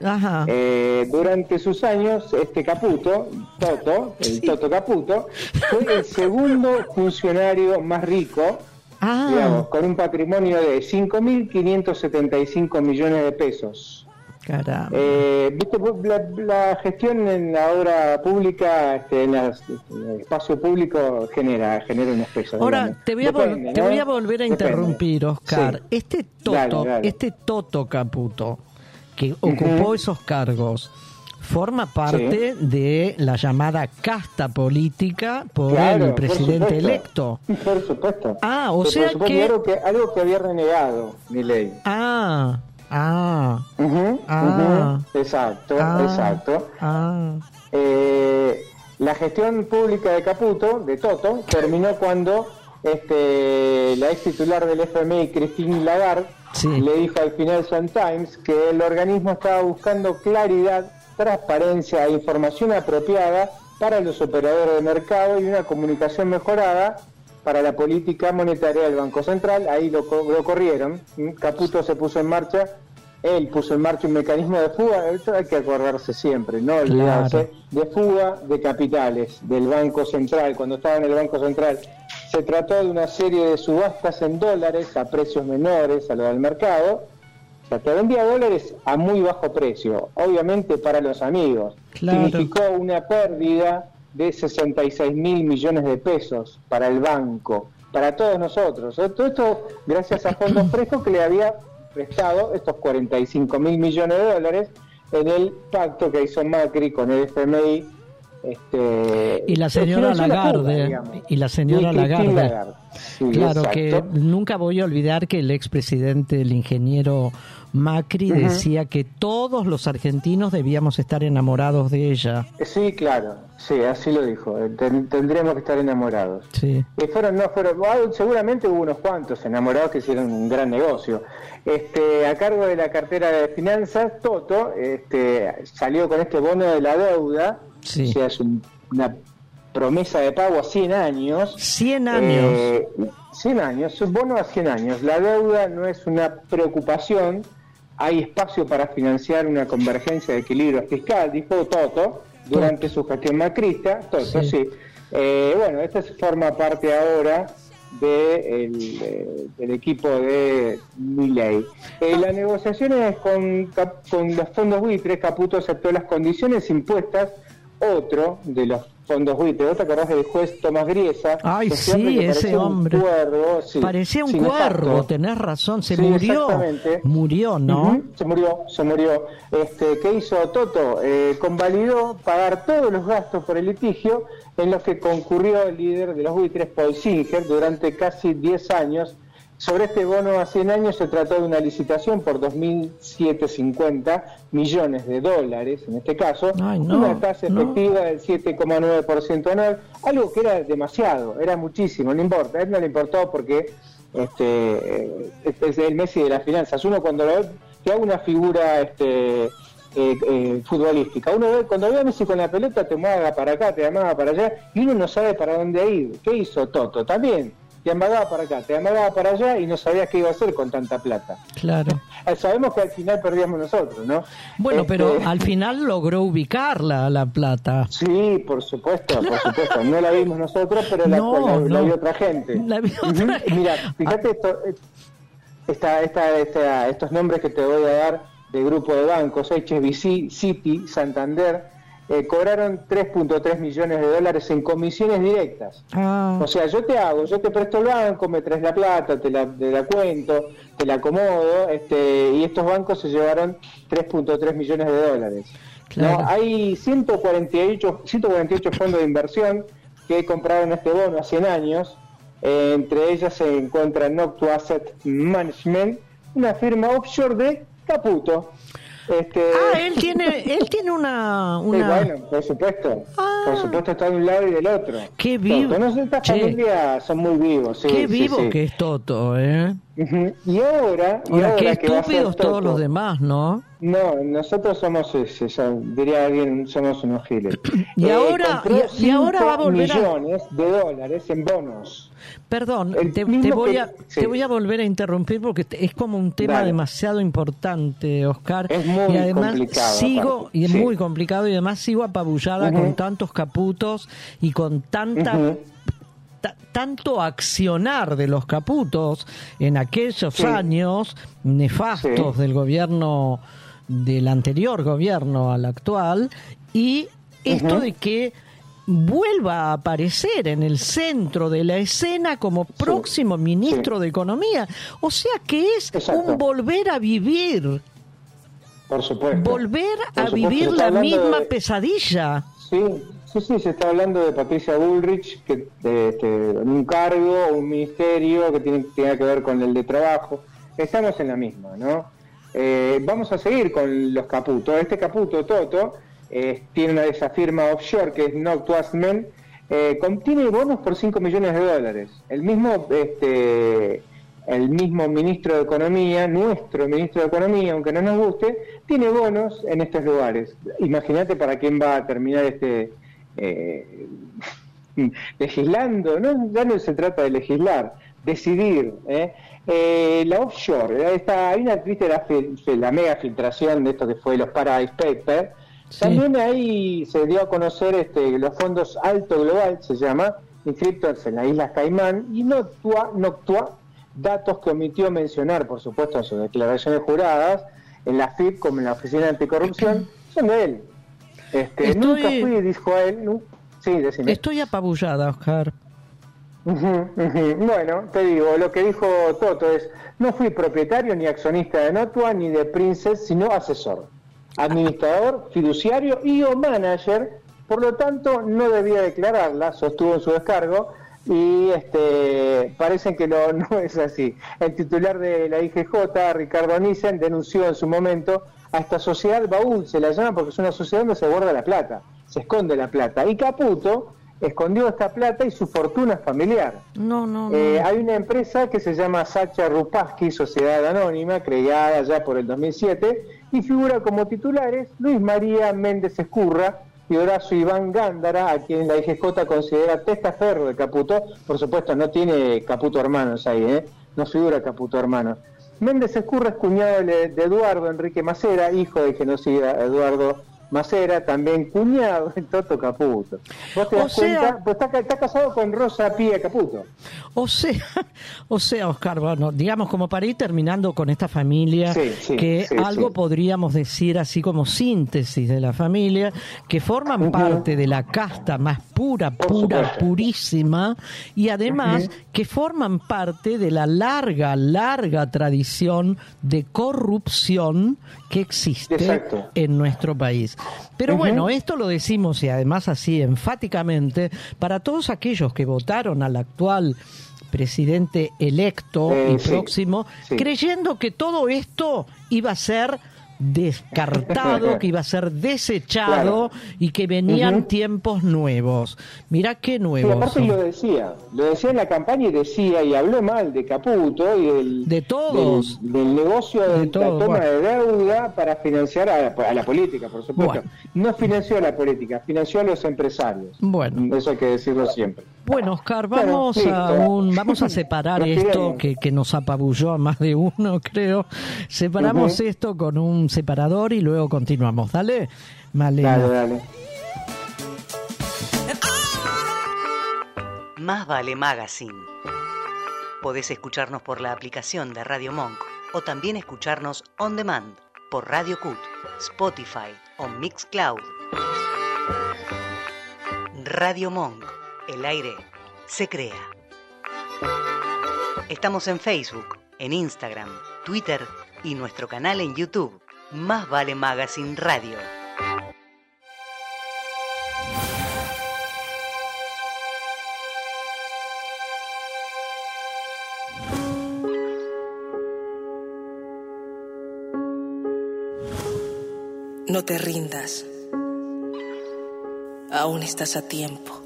Eh, durante sus años, este Caputo, Toto, el Toto Caputo, fue el segundo funcionario más rico ah. digamos, con un patrimonio de 5.575 millones de pesos. Eh, ¿viste? La, gestión en la obra pública, este, en, el espacio público, genera, genera un espeso. Ahora, te, voy a, te voy a volver a interrumpir, Oscar. Este Toto, este Toto Caputo, que ocupó esos cargos, forma parte de la llamada casta política por el presidente electo. Por supuesto. Ah, o sea que... Algo, que... algo que había renegado mi ley. Ah, ah. ah. Exacto, ah. exacto. Ah. Eh, la gestión pública de Caputo, de Toto, terminó cuando este, la ex titular del FMI, Christine Lagarde, le dijo al Financial Times que el organismo estaba buscando claridad transparencia e información apropiada para los operadores de mercado y una comunicación mejorada para la política monetaria del Banco Central. Ahí lo, corrieron. Caputo se puso en marcha, él puso en marcha un mecanismo de fuga, esto hay que acordarse siempre, no olvidarse, de fuga de capitales del Banco Central. Cuando estaba en el Banco Central se trató de una serie de subastas en dólares a precios menores a lo del mercado o sea, te vendía dólares a muy bajo precio, obviamente para los amigos. Significó una pérdida de 66 mil millones de pesos para el banco, para todos nosotros. Todo esto gracias a fondos frescos que le había prestado estos 45 mil millones de dólares en el pacto que hizo Macri con el FMI. Este, y la señora Lagarde, y la señora Lagarde. claro que nunca voy a olvidar que el expresidente, el ingeniero Macri decía que todos los argentinos debíamos estar enamorados de ella. Sí, claro, sí, así lo dijo. tendríamos que estar enamorados. Sí. Y fueron, no fueron, seguramente hubo unos cuantos enamorados que hicieron un gran negocio. Este, a cargo de la cartera de finanzas, Toto este, salió con este bono de la deuda. Sí. O sea, es una promesa de pago a 100 años. 100 años. 100 eh, años, un bono a 100 años. La deuda no es una preocupación hay espacio para financiar una convergencia de equilibrio fiscal, dijo Toto durante su gestión macrista. Toto, sí. Eh, bueno, esta forma parte ahora de eh, del equipo de Milley. Eh, las negociaciones con, con los fondos buitres, Caputo aceptó las condiciones impuestas, otro de los fondos buitres. ¿Vos te acordás del juez Tomás Griesa? Ay, sí, ese hombre. Parecía un cuervo, tenés razón. Se murió. Murió, ¿no? Se murió, se murió. Este, ¿Qué hizo Toto? Eh, convalidó pagar todos los gastos por el litigio en los que concurrió el líder de los buitres, Paul Singer, durante casi 10 años sobre este bono a 100 años se trató de una licitación por 2.750 millones de dólares, en este caso, una tasa efectiva del 7,9% anual, algo que era demasiado, era muchísimo, no importa, a él no le importó porque este, es el Messi de las finanzas. Uno cuando lo ve, que haga una figura este, eh, eh, futbolística. Uno ve, cuando ve a Messi con la pelota, te mueve para acá, te amaba para allá, y uno no sabe para dónde ir. ¿Qué hizo Toto? También te amagaba para acá, te amagaba para allá y no sabías qué iba a hacer con tanta plata. Claro. Sabemos que al final perdíamos nosotros, ¿no? Bueno, pero este, al final logró ubicarla la plata. Sí, por supuesto, por supuesto. No la vimos nosotros, pero la, la, vio otra gente. La vio otra Mira, fíjate esto, esta, esta, esta, estos nombres que te voy a dar de grupo de bancos, HSBC, Citi, Santander, eh, cobraron 3.3 millones de dólares en comisiones directas. Ah. O sea, yo te hago, yo te presto el banco, me traes la plata, te la, te la cuento, te la acomodo, este, y estos bancos se llevaron 3.3 millones de dólares. ¿no? Hay 148, 148 fondos de inversión que compraron este bono a 100 años. Eh, entre ellas se encuentra Noctua Asset Management, una firma offshore de Caputo. Este... Ah, él tiene, él tiene una, una... bueno, por supuesto. Ah. Por supuesto está de un lado y del otro. Qué vivo. No, estas familias son muy vivos. Sí, qué vivo que es Toto, ¿eh? Y ahora... Y ahora, qué estúpidos todos los demás, ¿no? No, nosotros somos, ese, diría alguien, somos unos giles. y, ahora, y, ahora va a volver millones de dólares en bonos. Perdón, te, voy a, te voy a volver a interrumpir porque es como un tema demasiado importante, Oscar. Es muy y además complicado. Sigo, y es muy complicado, y además sigo apabullada con tantos caputos y con tanta tanto accionar de los caputos en aquellos años nefastos del gobierno del anterior gobierno al actual y esto de que vuelva a aparecer en el centro de la escena como próximo ministro de Economía. O sea que es un volver a vivir. Por supuesto. Volver a vivir la misma pesadilla. Sí, sí, sí, se está hablando de Patricia Bullrich, que este, un cargo, un ministerio que tiene, que ver con el de trabajo. Estamos en la misma, ¿no? Eh, vamos a seguir con los caputos. Este caputo, Toto, tiene una de esa firma offshore que es Noctuasmen, eh, contiene bonos por 5 millones de dólares. El mismo, este, el mismo ministro de Economía, nuestro ministro de Economía, aunque no nos guste, tiene bonos en estos lugares. Imagínate para quién va a terminar este eh, legislando, ¿no? ya no se trata de legislar, decidir. la offshore, está, hay una, viste la, la mega filtración de esto que fue los Paradise Papers, también ahí se dio a conocer este, los fondos Alto Global, se llama, inscritos en las Islas Caimán, y Noctua, Noctua, datos que omitió mencionar, por supuesto, en sus declaraciones juradas, en la FIP como en la Oficina Anticorrupción, son de él. Este, Nunca fui, dijo a él. Sí, decime. Estoy apabullada, Oscar. Bueno, te digo, lo que dijo Toto es, no fui propietario ni accionista de Notua ni de Princess, sino asesor administrador, fiduciario y o manager, por lo tanto no debía declararla, sostuvo en su descargo, y este, parece que no, no es así. El titular de la IGJ, Ricardo Nissen, denunció en su momento a esta sociedad baúl, se la llama porque es una sociedad donde se guarda la plata, se esconde la plata. Y Caputo escondió esta plata y su fortuna familiar. No, no, eh, hay una empresa que se llama Sacha Rupaski, Sociedad Anónima, creada ya por el 2007, y figura como titulares Luis María Méndez Escurra y Horacio Iván Gándara, a quien la IGJ considera testaferro de Caputo. Por supuesto, no tiene Caputo hermanos ahí, ¿eh? no figura Caputo hermanos. Méndez Escurra es cuñado de Eduardo Enrique Macera, hijo del genocida Eduardo Macera, también cuñado de Toto Caputo. ¿Vos te das cuenta? Pues está, casado con Rosa Pía Caputo. O sea, o sea, Oscar, bueno, digamos como para ir terminando con esta familia, que algo podríamos decir así como síntesis de la familia, que forman parte de la casta más pura, pura, purísima, y además que forman parte de la larga, larga tradición de corrupción que existe en nuestro país. Pero bueno, esto lo decimos y además así enfáticamente para todos aquellos que votaron al actual presidente electo y eh, próximo, creyendo que todo esto iba a ser descartado, que iba a ser desechado y que venían tiempos nuevos. Mira qué nuevos. Sí, aparte lo decía, lo decía en la campaña y decía y habló mal de Caputo y del, de todos. del, negocio de, la toma de deuda para financiar a, la política, por supuesto. No financió a la política, financió a los empresarios. Bueno. Eso hay que decirlo siempre. Bueno, Oscar, vamos a un, vamos a separar esto que, que, nos apabulló a más de uno, creo. Separamos esto con un separador y luego continuamos. Dale, Malena. Dale, dale. Más vale Magazine. Podés escucharnos por la aplicación de Radio Monk o también escucharnos on demand por Radio Cut, Spotify o Mixcloud. Radio Monk el aire se crea. Estamos en Facebook, en Instagram, Twitter y nuestro canal en YouTube, Más Vale Magazine Radio. No te rindas. Aún estás a tiempo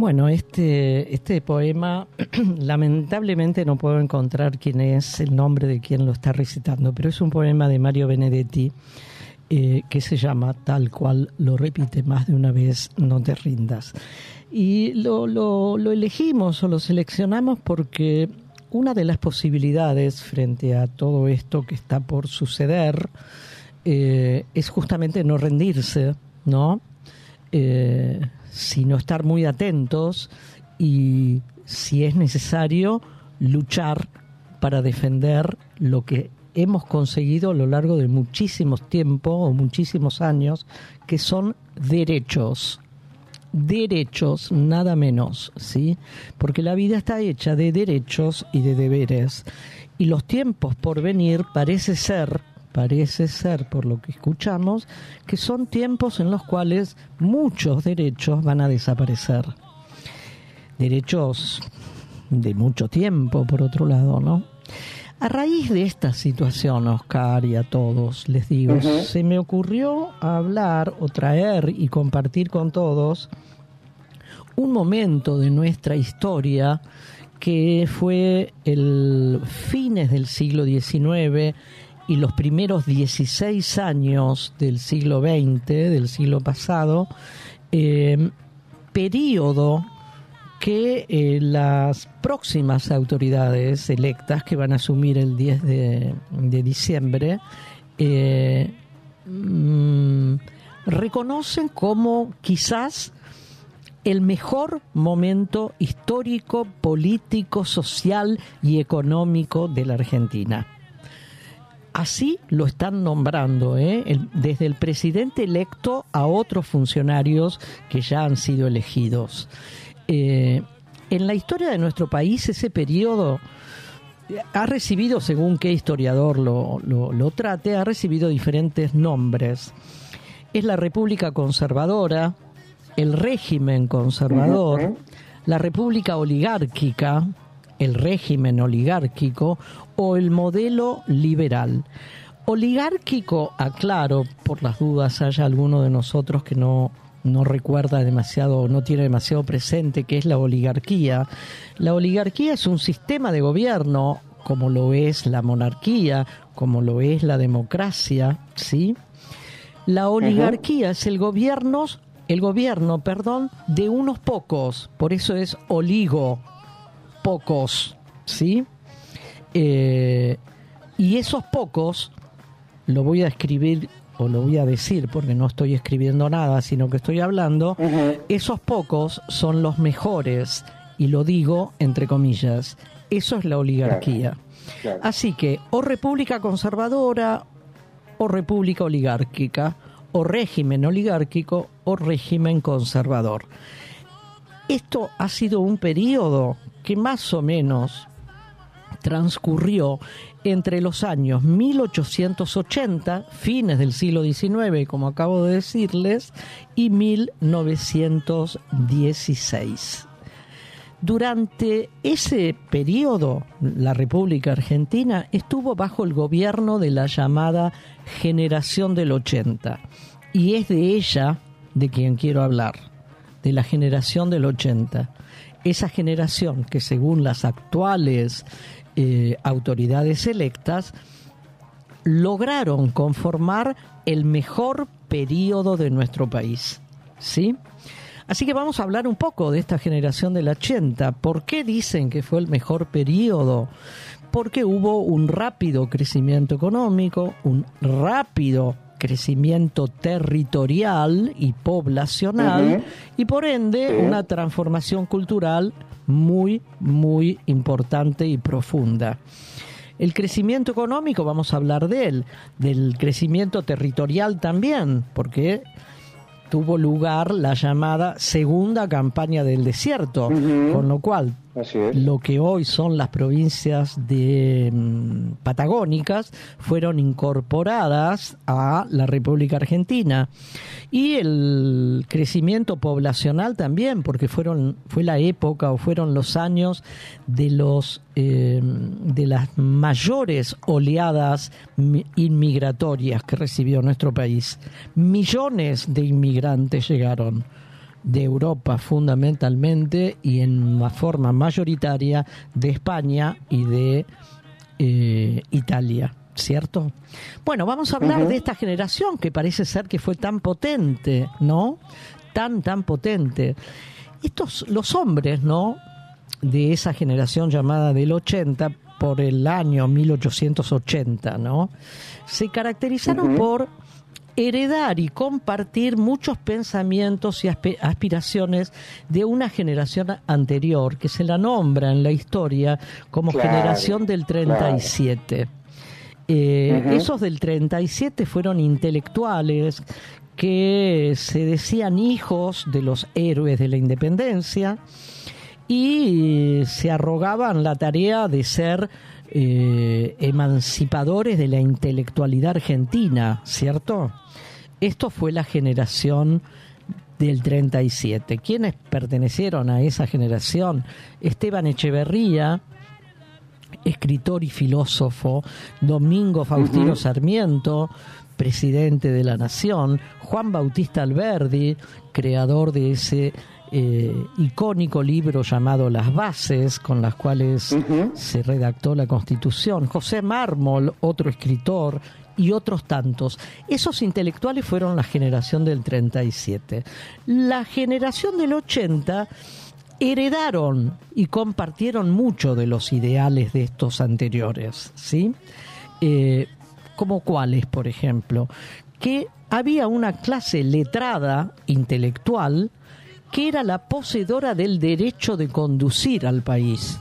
Bueno, este, este poema, lamentablemente no puedo encontrar quién es el nombre de quien lo está recitando, pero es un poema de Mario Benedetti eh, que se llama tal cual lo repite más de una vez, no te rindas. Y lo, lo, elegimos o lo seleccionamos porque una de las posibilidades frente a todo esto que está por suceder eh, es justamente no rendirse, ¿no? Eh, sino estar muy atentos y, si es necesario, luchar para defender lo que hemos conseguido a lo largo de muchísimos tiempos o muchísimos años, que son derechos. Derechos, nada menos, ¿sí? Porque la vida está hecha de derechos y de deberes. Y los tiempos por venir parece ser parece ser, por lo que escuchamos, que son tiempos en los cuales muchos derechos van a desaparecer. Derechos de mucho tiempo, por otro lado, ¿no? A raíz de esta situación, Oscar, y a todos, les digo, se me ocurrió hablar o traer y compartir con todos un momento de nuestra historia que fue el fines del siglo XIX, y los primeros 16 años del siglo XX, del siglo pasado, eh, periodo que eh, las próximas autoridades electas que van a asumir el 10 de, diciembre eh, mm, reconocen como quizás el mejor momento histórico, político, social y económico de la Argentina. Así lo están nombrando, ¿eh? desde el presidente electo a otros funcionarios que ya han sido elegidos. Eh, en la historia de nuestro país ese periodo ha recibido, según qué historiador lo, lo, trate, ha recibido diferentes nombres. Es la República Conservadora, el régimen conservador, la República Oligárquica, el régimen oligárquico o el modelo liberal. Oligárquico, aclaro, por las dudas haya alguno de nosotros que no, no recuerda demasiado, no tiene demasiado presente qué es la oligarquía. La oligarquía es un sistema de gobierno, como lo es la monarquía, como lo es la democracia, ¿sí? La oligarquía es el gobierno, el gobierno, perdón, de unos pocos, por eso es oligo, pocos, ¿sí? Eh, y esos pocos, lo voy a escribir o lo voy a decir porque no estoy escribiendo nada, sino que estoy hablando, esos pocos son los mejores, y lo digo entre comillas, eso es la oligarquía. Así que o república conservadora o república oligárquica, o régimen oligárquico o régimen conservador. Esto ha sido un periodo que más o menos transcurrió entre los años 1880, fines del siglo XIX, como acabo de decirles, y 1916. Durante ese periodo, la República Argentina estuvo bajo el gobierno de la llamada generación del 80. Y es de ella de quien quiero hablar, de la generación del 80. Esa generación que según las actuales eh, autoridades electas, lograron conformar el mejor periodo de nuestro país. ¿Sí? Así que vamos a hablar un poco de esta generación del 80. ¿Por qué dicen que fue el mejor periodo? Porque hubo un rápido crecimiento económico, un rápido crecimiento territorial y poblacional y por ende una transformación cultural muy, muy importante y profunda. El crecimiento económico, vamos a hablar de él, del crecimiento territorial también, porque tuvo lugar la llamada segunda campaña del desierto, con lo cual lo que hoy son las provincias de mm, patagónicas fueron incorporadas a la República Argentina. Y el crecimiento poblacional también porque fueron fue la época o fueron los años de los eh, de las mayores oleadas inmigratorias que recibió nuestro país. Millones de inmigrantes llegaron de Europa fundamentalmente y en forma mayoritaria de España y de eh, Italia. ¿Cierto? Bueno, vamos a hablar de esta generación que parece ser que fue tan potente, ¿no? Tan, tan potente. Estos, los hombres, ¿no? De esa generación llamada del 80, por el año 1880, ¿no? Se caracterizaron por heredar y compartir muchos pensamientos y aspiraciones de una generación anterior, que se la nombra en la historia como generación del 37. Eh, esos del 37 fueron intelectuales que se decían hijos de los héroes de la independencia y se arrogaban la tarea de ser eh, emancipadores de la intelectualidad argentina, ¿cierto? Esto fue la generación del 37. ¿Quiénes pertenecieron a esa generación? Esteban Echeverría, escritor y filósofo, Domingo Faustino Sarmiento, presidente de la Nación, Juan Bautista Alberdi, creador de ese eh, icónico libro llamado Las Bases, con las cuales se redactó la Constitución. José Mármol, otro escritor, y otros tantos. Esos intelectuales fueron la generación del 37. La generación del 80 heredaron y compartieron mucho de los ideales de estos anteriores, ¿sí? Eh, como cuáles, por ejemplo, que había una clase letrada, intelectual, que era la poseedora del derecho de conducir al país.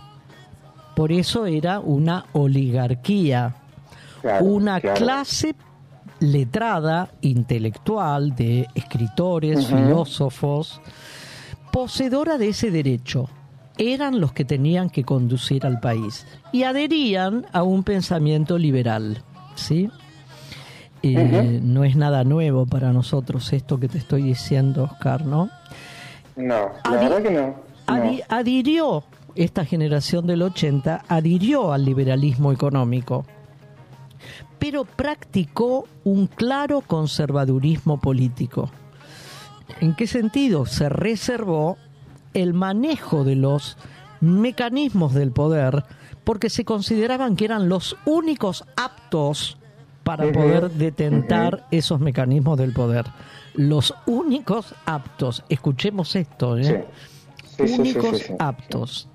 Por eso era una oligarquía, una clase letrada, intelectual, de escritores, filósofos, poseedora de ese derecho. Eran los que tenían que conducir al país y adherían a un pensamiento liberal. ¿sí? Eh, no es nada nuevo para nosotros esto que te estoy diciendo, Oscar, ¿no? No, la verdad que no. adhirió, esta generación del 80, adhirió al liberalismo económico, pero practicó un claro conservadurismo político. ¿En qué sentido? Se reservó el manejo de los mecanismos del poder porque se consideraban que eran los únicos aptos para poder detentar esos mecanismos del poder los únicos aptos, escuchemos esto, ¿eh? únicos aptos.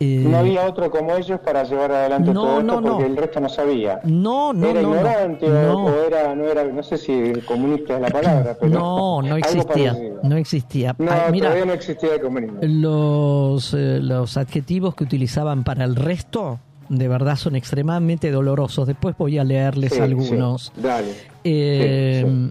Eh, no había otro como ellos para llevar adelante todo esto porque el resto no sabía. No, no, era no. ignorante O, era, no era, no sé si comunista es la palabra, pero. No, no existía. No existía. No, todavía no existía el comunismo. Los, eh, los adjetivos que utilizaban para el resto de verdad son extremadamente dolorosos. Después voy a leerles algunos. dale. Eh,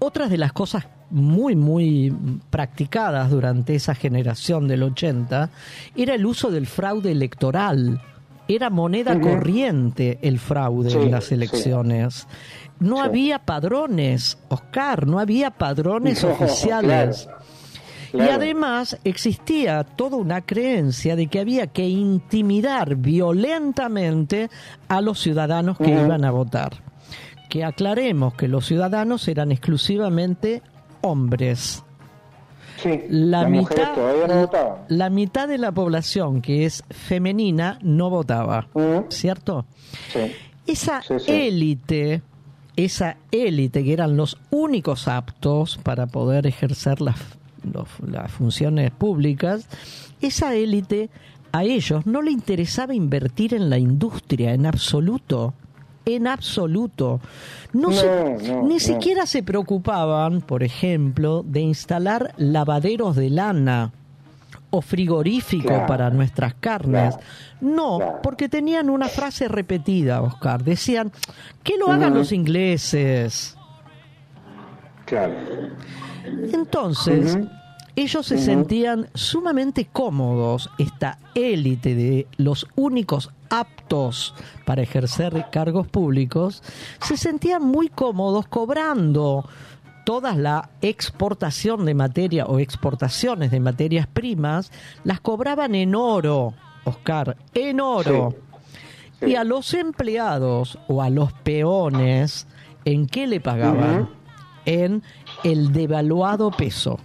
otras de las cosas muy, muy practicadas durante esa generación del 80 era el uso del fraude electoral. Era moneda corriente el fraude en las elecciones. No había padrones, Oscar, no había padrones oficiales. Y además existía toda una creencia de que había que intimidar violentamente a los ciudadanos que iban a votar. Que aclaremos que los ciudadanos eran exclusivamente hombres. la, mitad, la mitad de la población que es femenina no votaba, ¿cierto? Esa élite, esa élite que eran los únicos aptos para poder ejercer las, las funciones públicas, esa élite a ellos no le interesaba invertir en la industria en absoluto en absoluto. No, ni siquiera se preocupaban, por ejemplo, de instalar lavaderos de lana o frigorífico para nuestras carnes. No, porque tenían una frase repetida, Oscar. Decían, que lo hagan los ingleses. Claro. Entonces, ellos se sentían sumamente cómodos, esta élite de los únicos aptos para ejercer cargos públicos, se sentían muy cómodos cobrando toda la exportación de materia o exportaciones de materias primas, las cobraban en oro, Oscar, en oro. Y a los empleados o a los peones, ¿en qué le pagaban? En el devaluado peso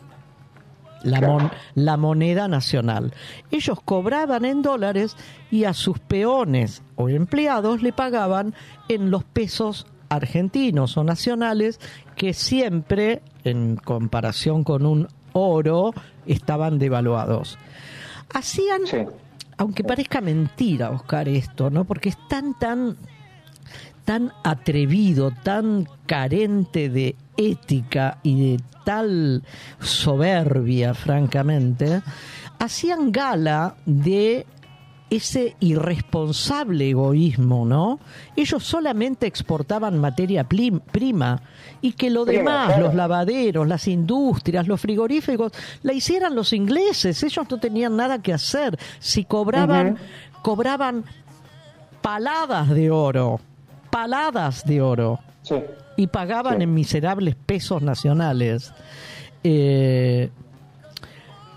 la, la moneda nacional. Ellos cobraban en dólares y a sus peones o empleados le pagaban en los pesos argentinos o nacionales que siempre, en comparación con un oro, estaban devaluados. Hacían, aunque parezca mentira, Oscar, esto, ¿no? Porque es tan, tan, tan atrevido, tan carente de ética y de tal soberbia, francamente, hacían gala de ese irresponsable egoísmo, ¿no? Ellos solamente exportaban materia prima y que lo demás, los lavaderos, las industrias, los frigoríficos, la hicieran los ingleses. Ellos no tenían nada que hacer. Si cobraban, cobraban paladas de oro, paladas de oro y pagaban en miserables pesos nacionales. Eh,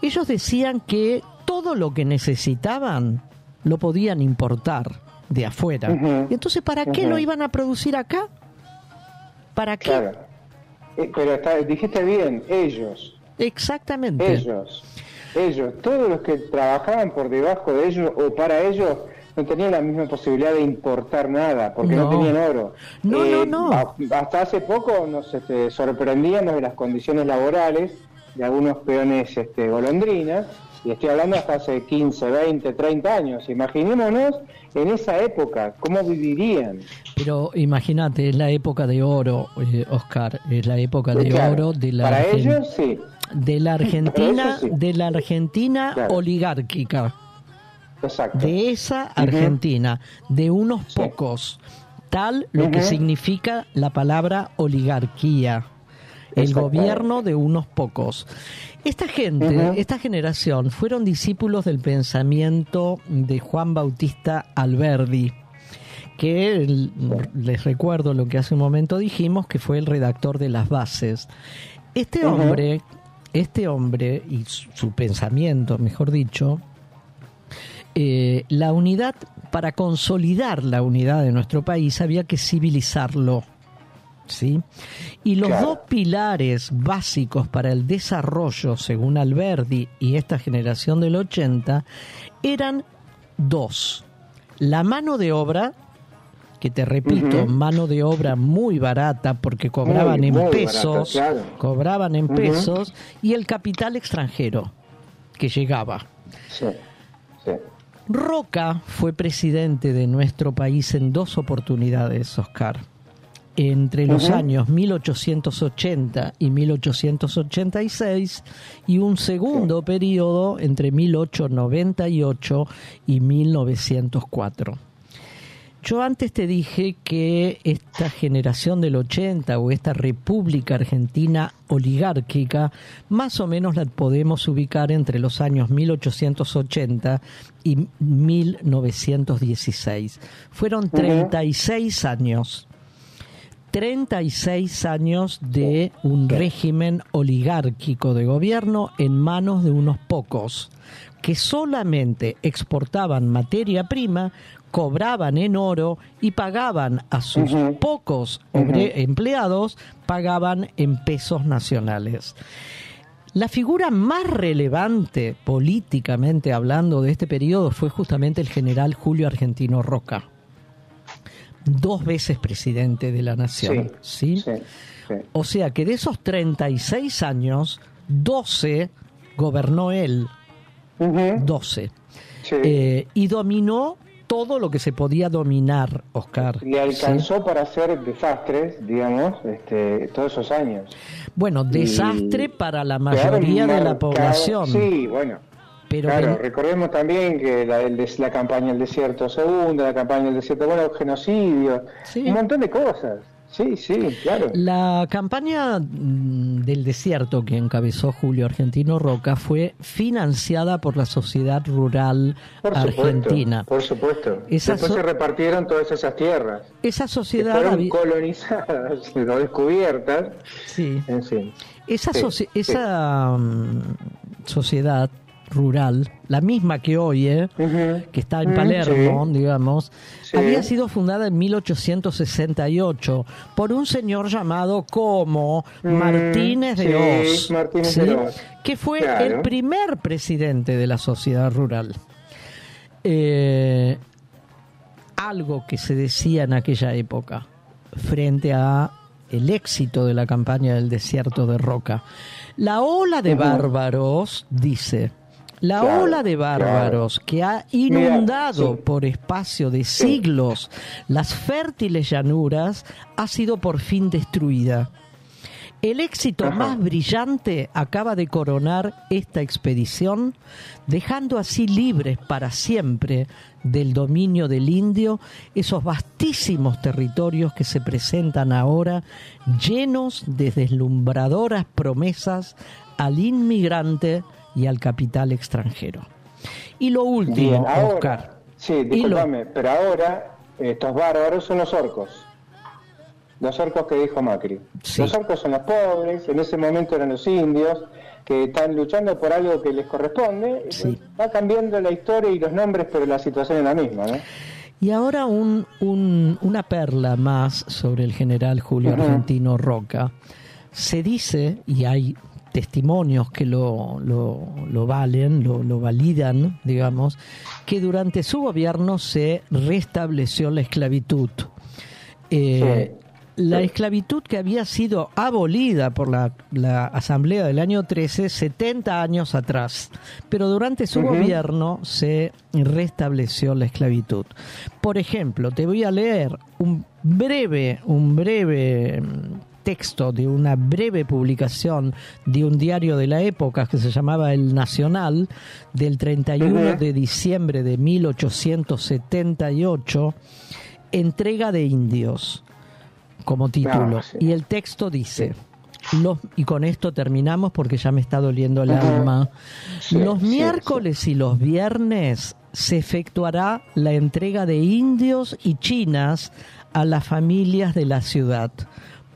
ellos decían que todo lo que necesitaban lo podían importar de afuera. y entonces, ¿para qué lo iban a producir acá? ¿Para qué? Eh, pero dijiste bien, ellos. Exactamente. Ellos. Ellos. Todos los que trabajaban por debajo de ellos o para ellos no tenían la misma posibilidad de importar nada, porque no, tenían oro. No, no, eh, no. hasta hace poco nos este, sorprendíamos de las condiciones laborales de algunos peones este, golondrinas, y estoy hablando hasta hace 15, 20, 30 años. Imaginémonos en esa época, cómo vivirían. Pero imagínate, es la época de oro, eh, Oscar, es la época de oro de la Para ellos, sí. De la Argentina, de la Argentina oligárquica. De esa Argentina, de unos pocos, tal lo que significa la palabra oligarquía, el gobierno de unos pocos. Esta gente, esta generación, fueron discípulos del pensamiento de Juan Bautista Alberdi, que les recuerdo lo que hace un momento dijimos, que fue el redactor de las bases. Este hombre, este hombre y su pensamiento, mejor dicho, eh, la unidad, para consolidar la unidad de nuestro país, había que civilizarlo. ¿Sí? Y los dos pilares básicos para el desarrollo, según Alberdi y esta generación del 80, eran dos. La mano de obra, que te repito, mano de obra muy barata porque cobraban en pesos, cobraban en pesos, y el capital extranjero que llegaba. Sí, sí. Roca fue presidente de nuestro país en dos oportunidades, Oscar. Entre los años 1880 y 1886 y un segundo periodo entre 1898 y 1904. Yo antes te dije que esta generación del 80 o esta República Argentina oligárquica, más o menos la podemos ubicar entre los años 1880 y 1916. Fueron 36 años. 36 años de un régimen oligárquico de gobierno en manos de unos pocos que solamente exportaban materia prima, cobraban en oro y pagaban a sus pocos empleados, pagaban en pesos nacionales. La figura más relevante políticamente hablando de este periodo fue justamente el general Julio Argentino Roca dos veces presidente de la nación. ¿sí? O sea que de esos 36 años, 12 gobernó él. 12. Eh, y dominó todo lo que se podía dominar, Oscar. Le alcanzó para hacer desastres, digamos, este, todos esos años. Bueno, desastre para la mayoría de la población. Sí, bueno, claro, recordemos también que la, la campaña del desierto segunda, la campaña del desierto, bueno, genocidio, un montón de cosas. Sí, sí, claro. La campaña mm, del desierto que encabezó Julio Argentino Roca fue financiada por la sociedad rural argentina. Por supuesto. Después se repartieron todas esas tierras. Esa sociedad. fueron colonizadas, no descubiertas. Sí. En fin. Esa, esa mm, sociedad rural, la misma que hoy, ¿eh? que está en Palermo, digamos, había sido fundada en 1868 por un señor llamado como Martínez de Oz, que fue el primer presidente de la sociedad rural. Eh, algo que se decía en aquella época frente a el éxito de la campaña del desierto de Roca. La ola de bárbaros, dice, la ola de bárbaros que ha inundado por espacio de siglos las fértiles llanuras ha sido por fin destruida. El éxito más brillante acaba de coronar esta expedición, dejando así libres para siempre del dominio del indio esos vastísimos territorios que se presentan ahora llenos de deslumbradoras promesas al inmigrante y al capital extranjero. Y lo último, Oscar. Sí, discúlpame, pero ahora estos bárbaros son los orcos. Los orcos que dijo Macri. Los orcos son los pobres, en ese momento eran los indios, que están luchando por algo que les corresponde. Va cambiando la historia y los nombres, pero la situación es la misma. Y ahora un, una perla más sobre el general Julio Argentino Roca. Se dice, y hay testimonios que lo, lo, valen, lo, lo, validan, digamos, que durante su gobierno se restableció la esclavitud. Eh, la esclavitud que había sido abolida por la, la, Asamblea del año 13, 70 años atrás, pero durante su gobierno se restableció la esclavitud. Por ejemplo, te voy a leer un breve, un breve texto de una breve publicación de un diario de la época que se llamaba El Nacional, del 31 de diciembre de 1878, Entrega de Indios, como título. Y el texto dice... Los, y con esto terminamos porque ya me está doliendo el alma. los miércoles y los viernes se efectuará la entrega de indios y chinas a las familias de la ciudad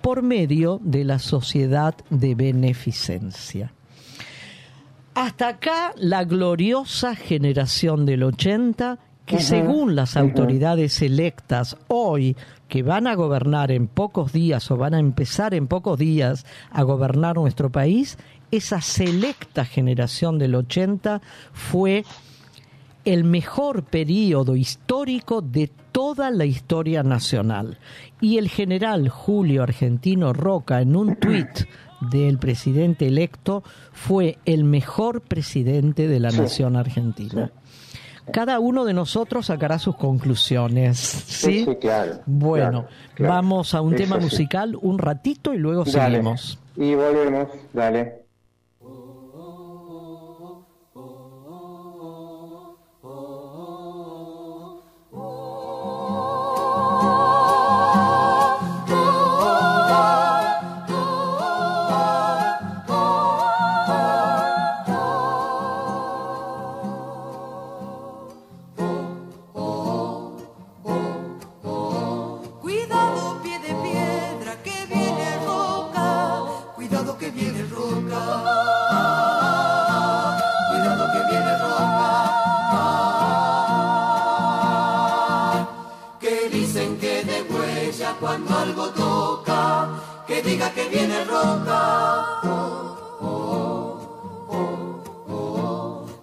por medio de la sociedad de beneficencia. Hasta acá la gloriosa generación del 80 que según las autoridades electas hoy, que van a gobernar en pocos días o van a empezar en pocos días a gobernar nuestro país, esa selecta generación del 80 fue el mejor periodo histórico de toda la historia nacional. Y el general Julio Argentino Roca, en un tuit del presidente electo, fue el mejor presidente de la nación argentina. Cada uno de nosotros sacará sus conclusiones. Sí, claro. Bueno, vamos a un tema musical un ratito y luego seguimos. Y volvemos, dale. Diga que viene roca.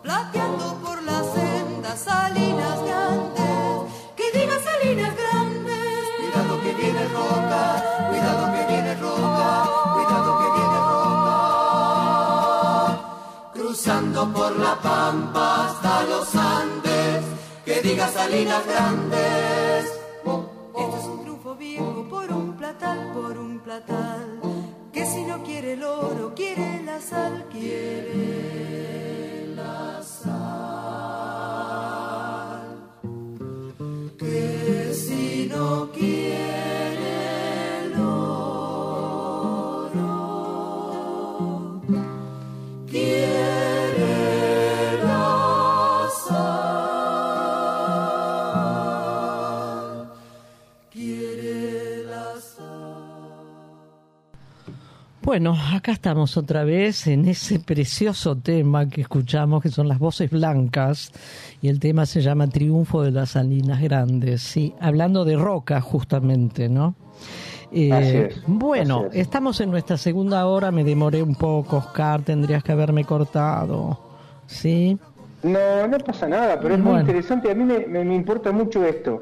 Plateando por las sendas salinas grandes, que diga salinas grandes. Cuidado que viene roca, cuidado que viene roca, cuidado que viene roca. Cruzando por la pampa hasta los Andes, que diga salinas grandes. Por un platal. Que si no quiere el oro, quiere la sal, quiere la sal. Que si no quiere Bueno, acá estamos otra vez en ese precioso tema que escuchamos, que son las voces blancas, y el tema se llama Triunfo de las Salinas Grandes, sí, hablando de roca justamente, ¿no? Eh, Así es, bueno, así es. estamos en nuestra segunda hora, me demoré un poco, Oscar, tendrías que haberme cortado, ¿sí? No, no pasa nada, pero es muy interesante. A mí me, me- me importa mucho esto.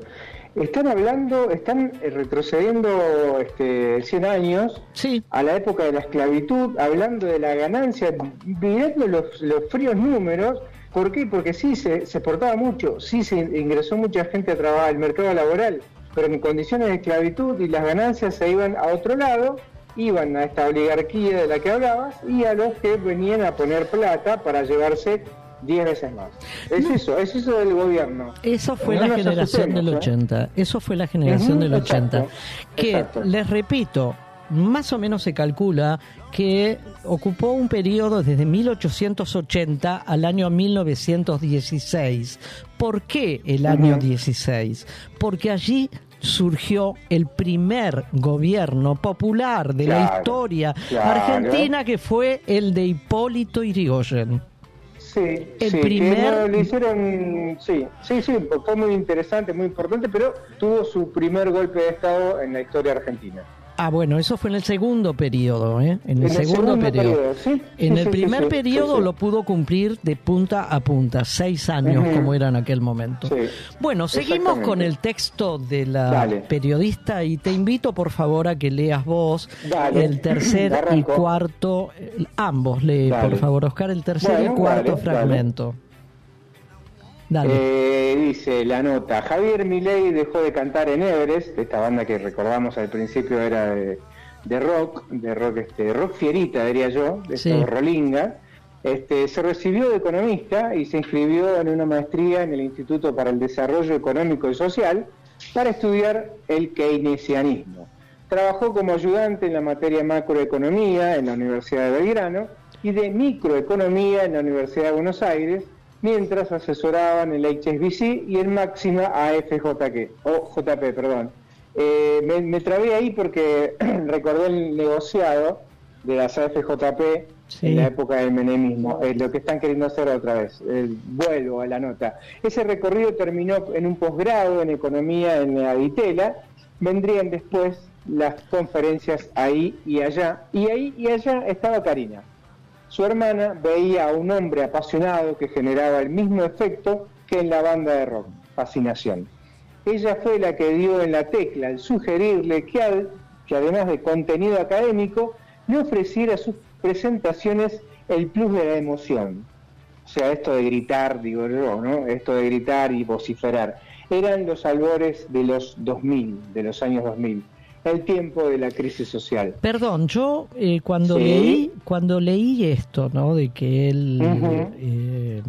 Están hablando, están eh, retrocediendo este, 100 años a la época de la esclavitud, hablando de la ganancia, mirando los, los fríos números. ¿Por qué? Porque sí se, se exportaba mucho, sí se ingresó mucha gente a trabajar al mercado laboral, pero en condiciones de esclavitud y las ganancias se iban a otro lado, iban a esta oligarquía de la que hablabas y a los que venían a poner plata para llevarse 10 veces más. Es eso, es eso del gobierno. Eso fue No la generación del asustemos, ¿eh? 80. Eso fue la generación del 80. exacto, que, exacto. les repito, más o menos se calcula que ocupó un periodo desde 1880 al año 1916. ¿Por qué el año Ujú. 16? Porque allí surgió el primer gobierno popular de la historia claro. argentina que fue el de Hipólito Yrigoyen. Sí, El sí, primer- que no, le hicieron, sí, sí, sí, fue muy interesante, muy importante, pero tuvo su primer golpe de estado en la historia argentina. Ah, bueno, eso fue en el segundo periodo, ¿eh? En el, En el segundo, segundo periodo. periodo, sí, En sí, el sí, primer periodo lo pudo cumplir de punta a punta, seis años como era en aquel momento. Bueno, seguimos con el texto de la Dale. periodista y te invito por favor a que leas vos Dale. el tercer y cuarto, eh, ambos lee Dale. por favor Oscar, el tercer Bueno, y cuarto fragmento. Dale. Eh, dice la nota, Javier Milei dejó de cantar en Everest, esta banda que recordamos al principio era de, de rock, de rock este, rock fierita diría yo, de Sí. rolinga. Este, se recibió de economista y se inscribió en una maestría en el Instituto para el Desarrollo Económico y Social para estudiar el keynesianismo. Trabajó como ayudante en la materia macroeconomía en la Universidad de Belgrano y de microeconomía en la Universidad de Buenos Aires, mientras asesoraban el HSBC y el Máxima AFJP, o JP, perdón. Eh, me, me trabé ahí porque recordé el negociado de las AFJP Sí. en la época del menemismo, lo que están queriendo hacer otra vez. Eh, vuelvo a la nota. Ese recorrido terminó en un posgrado en economía en la Ditela, vendrían después las conferencias ahí y allá, y ahí y allá estaba Karina. Su hermana veía a un hombre apasionado que generaba el mismo efecto que en la banda de rock, fascinación. Ella fue la que dio en la tecla al sugerirle que, además de contenido académico, le ofreciera sus presentaciones el plus de la emoción. O sea, esto de gritar, digo yo, ¿no? Esto de gritar y vociferar. Eran los albores de los 2000, de los años 2000, el tiempo de la crisis social. Perdón, yo eh, cuando Sí. leí cuando leí esto, ¿no? De que él eh,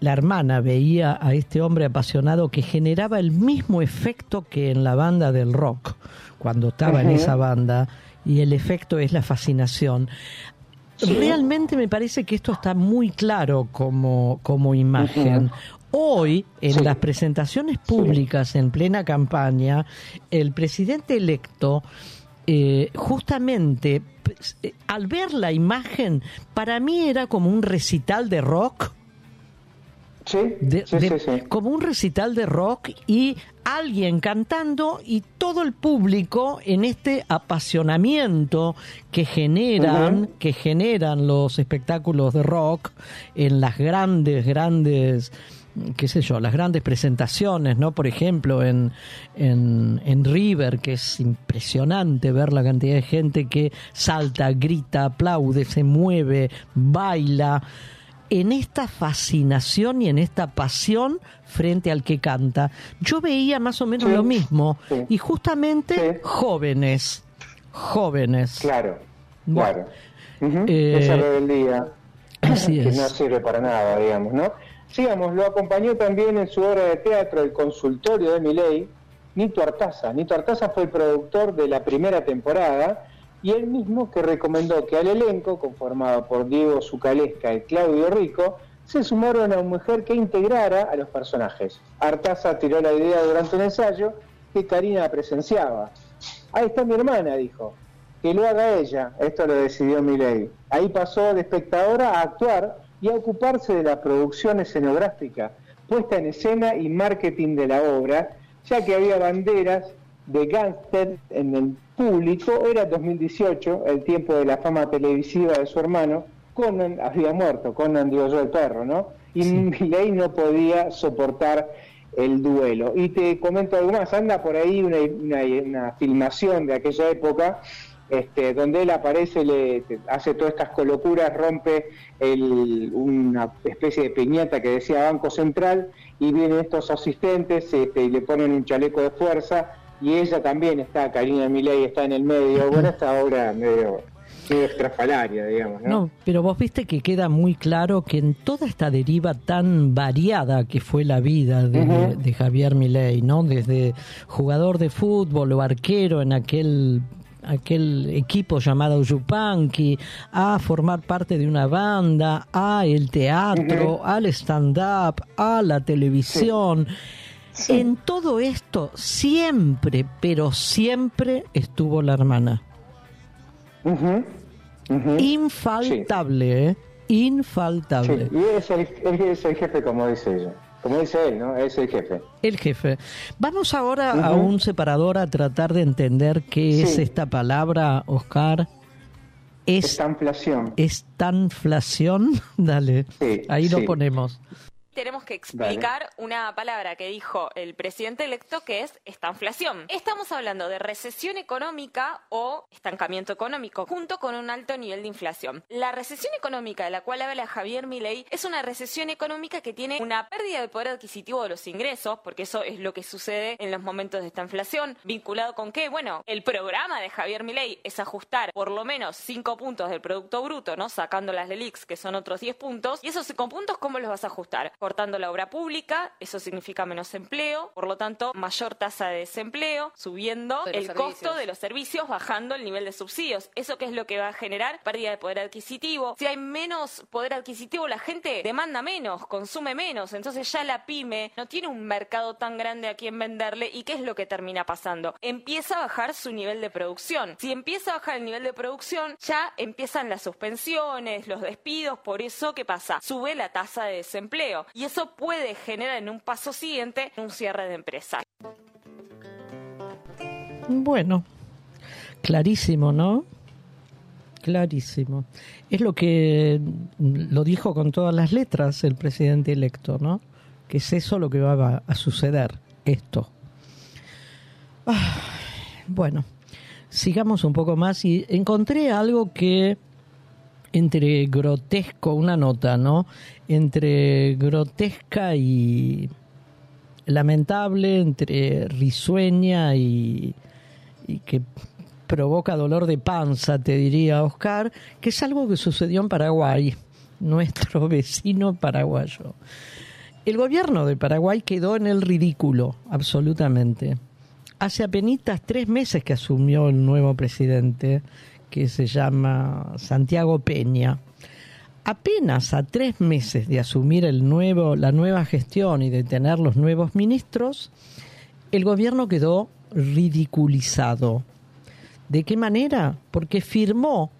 la hermana veía a este hombre apasionado que generaba el mismo efecto que en la banda del rock cuando estaba en esa banda y el efecto es la fascinación. Sí. Realmente me parece que esto está muy claro como, como imagen. Hoy, en Sí. las presentaciones públicas en plena campaña, el presidente electo, eh, justamente, pues, eh, al ver la imagen, para mí era como un recital de rock. como un recital de rock y alguien cantando y todo el público en este apasionamiento que generan, que generan los espectáculos de rock en las grandes, grandes qué sé yo, las grandes presentaciones, ¿no? Por ejemplo, en, en, en, River, que es impresionante ver la cantidad de gente que salta, grita, aplaude, se mueve, baila en esta fascinación y en esta pasión frente al que canta. Yo veía más o menos lo mismo y justamente jóvenes, jóvenes. Claro, claro. Eh, Esa rebeldía que no sirve para nada, digamos, ¿no? Sigamos, lo acompañó también en su obra de teatro El consultorio de Miley, Nito Artaza. Nito Artaza fue el productor de la primera temporada y él mismo que recomendó que al elenco, conformado por Diego Zucalesca y Claudio Rico, se sumaron a una mujer que integrara a los personajes. Artaza tiró la idea durante un ensayo que Karina presenciaba. Ahí está mi hermana, dijo. Que lo haga ella. Esto lo decidió Miley. Ahí pasó de espectadora a actuar y a ocuparse de la producción escenográfica, puesta en escena y marketing de la obra, ya que había banderas de gángster en el público, era 2018, el tiempo de la fama televisiva de su hermano, Conan había muerto, Conan digo yo el perro, ¿no? Y Miley no podía soportar el duelo. Y te comento algo más, anda por ahí una, una, filmación de aquella época, este, donde él aparece, le hace todas estas colocuras, rompe una especie de piñata que decía Banco Central, y vienen estos asistentes este, y le ponen un chaleco de fuerza y ella también está, Karina Milei está en el medio, bueno, esta obra medio, medio extrafalaria, digamos, ¿no? No, pero vos viste que queda muy claro que en toda esta deriva tan variada que fue la vida de, Javier Milei, ¿no? Desde jugador de fútbol o arquero en aquel aquel equipo llamado Yupanqui, a formar parte de una banda, a el teatro, al stand-up, a la televisión. En todo esto siempre, pero siempre estuvo la hermana. Infaltable, ¿eh? Infaltable. Y es el, es el jefe, como dice ella. Como dice él, ¿no? Es el jefe. El jefe. Vamos ahora a un separador a tratar de entender qué es esta palabra, Oscar. Es, estanflación. Estanflación, dale. Ahí lo ponemos tenemos que explicar una palabra que dijo el presidente electo que es estanflación. Estamos hablando de recesión económica o estancamiento económico junto con un alto nivel de inflación. La recesión económica de la cual habla Javier Milei es una recesión económica que tiene una pérdida de poder adquisitivo de los ingresos, porque eso es lo que sucede en los momentos de esta inflación, vinculado con que, bueno, el programa de Javier Milei es ajustar por lo menos 5 puntos del producto bruto, ¿no? Sacando las LELIX, que son otros 10 puntos, y esos 5 puntos, ¿cómo los vas a ajustar? Cortando la obra pública, eso significa menos empleo, por lo tanto, mayor tasa de desempleo, subiendo el costo de los servicios, bajando el nivel de subsidios. ¿Eso qué es lo que va a generar? Pérdida de poder adquisitivo. Si hay menos poder adquisitivo, la gente demanda menos, consume menos, entonces ya la pyme no tiene un mercado tan grande a quien venderle y ¿qué es lo que termina pasando? Empieza a bajar su nivel de producción. Si empieza a bajar el nivel de producción, ya empiezan las suspensiones, los despidos, por eso ¿qué pasa? Sube la tasa de desempleo y eso puede generar en un paso siguiente un cierre de empresa. Bueno, clarísimo, ¿no? Clarísimo. Es lo que lo dijo con todas las letras el presidente electo, ¿no? Que es eso lo que va a suceder, esto. Ah, bueno, sigamos un poco más y encontré algo que entre grotesco, una nota, ¿no? Entre grotesca y lamentable, entre risueña y, y que provoca dolor de panza, te diría Oscar, que es algo que sucedió en Paraguay, nuestro vecino paraguayo. El gobierno de Paraguay quedó en el ridículo, absolutamente. Hace apenas tres meses que asumió el nuevo presidente, que se llama Santiago Peña. Apenas a tres meses de asumir el nuevo, la nueva gestión y de tener los nuevos ministros, el gobierno quedó ridiculizado. ¿De qué manera? Porque firmó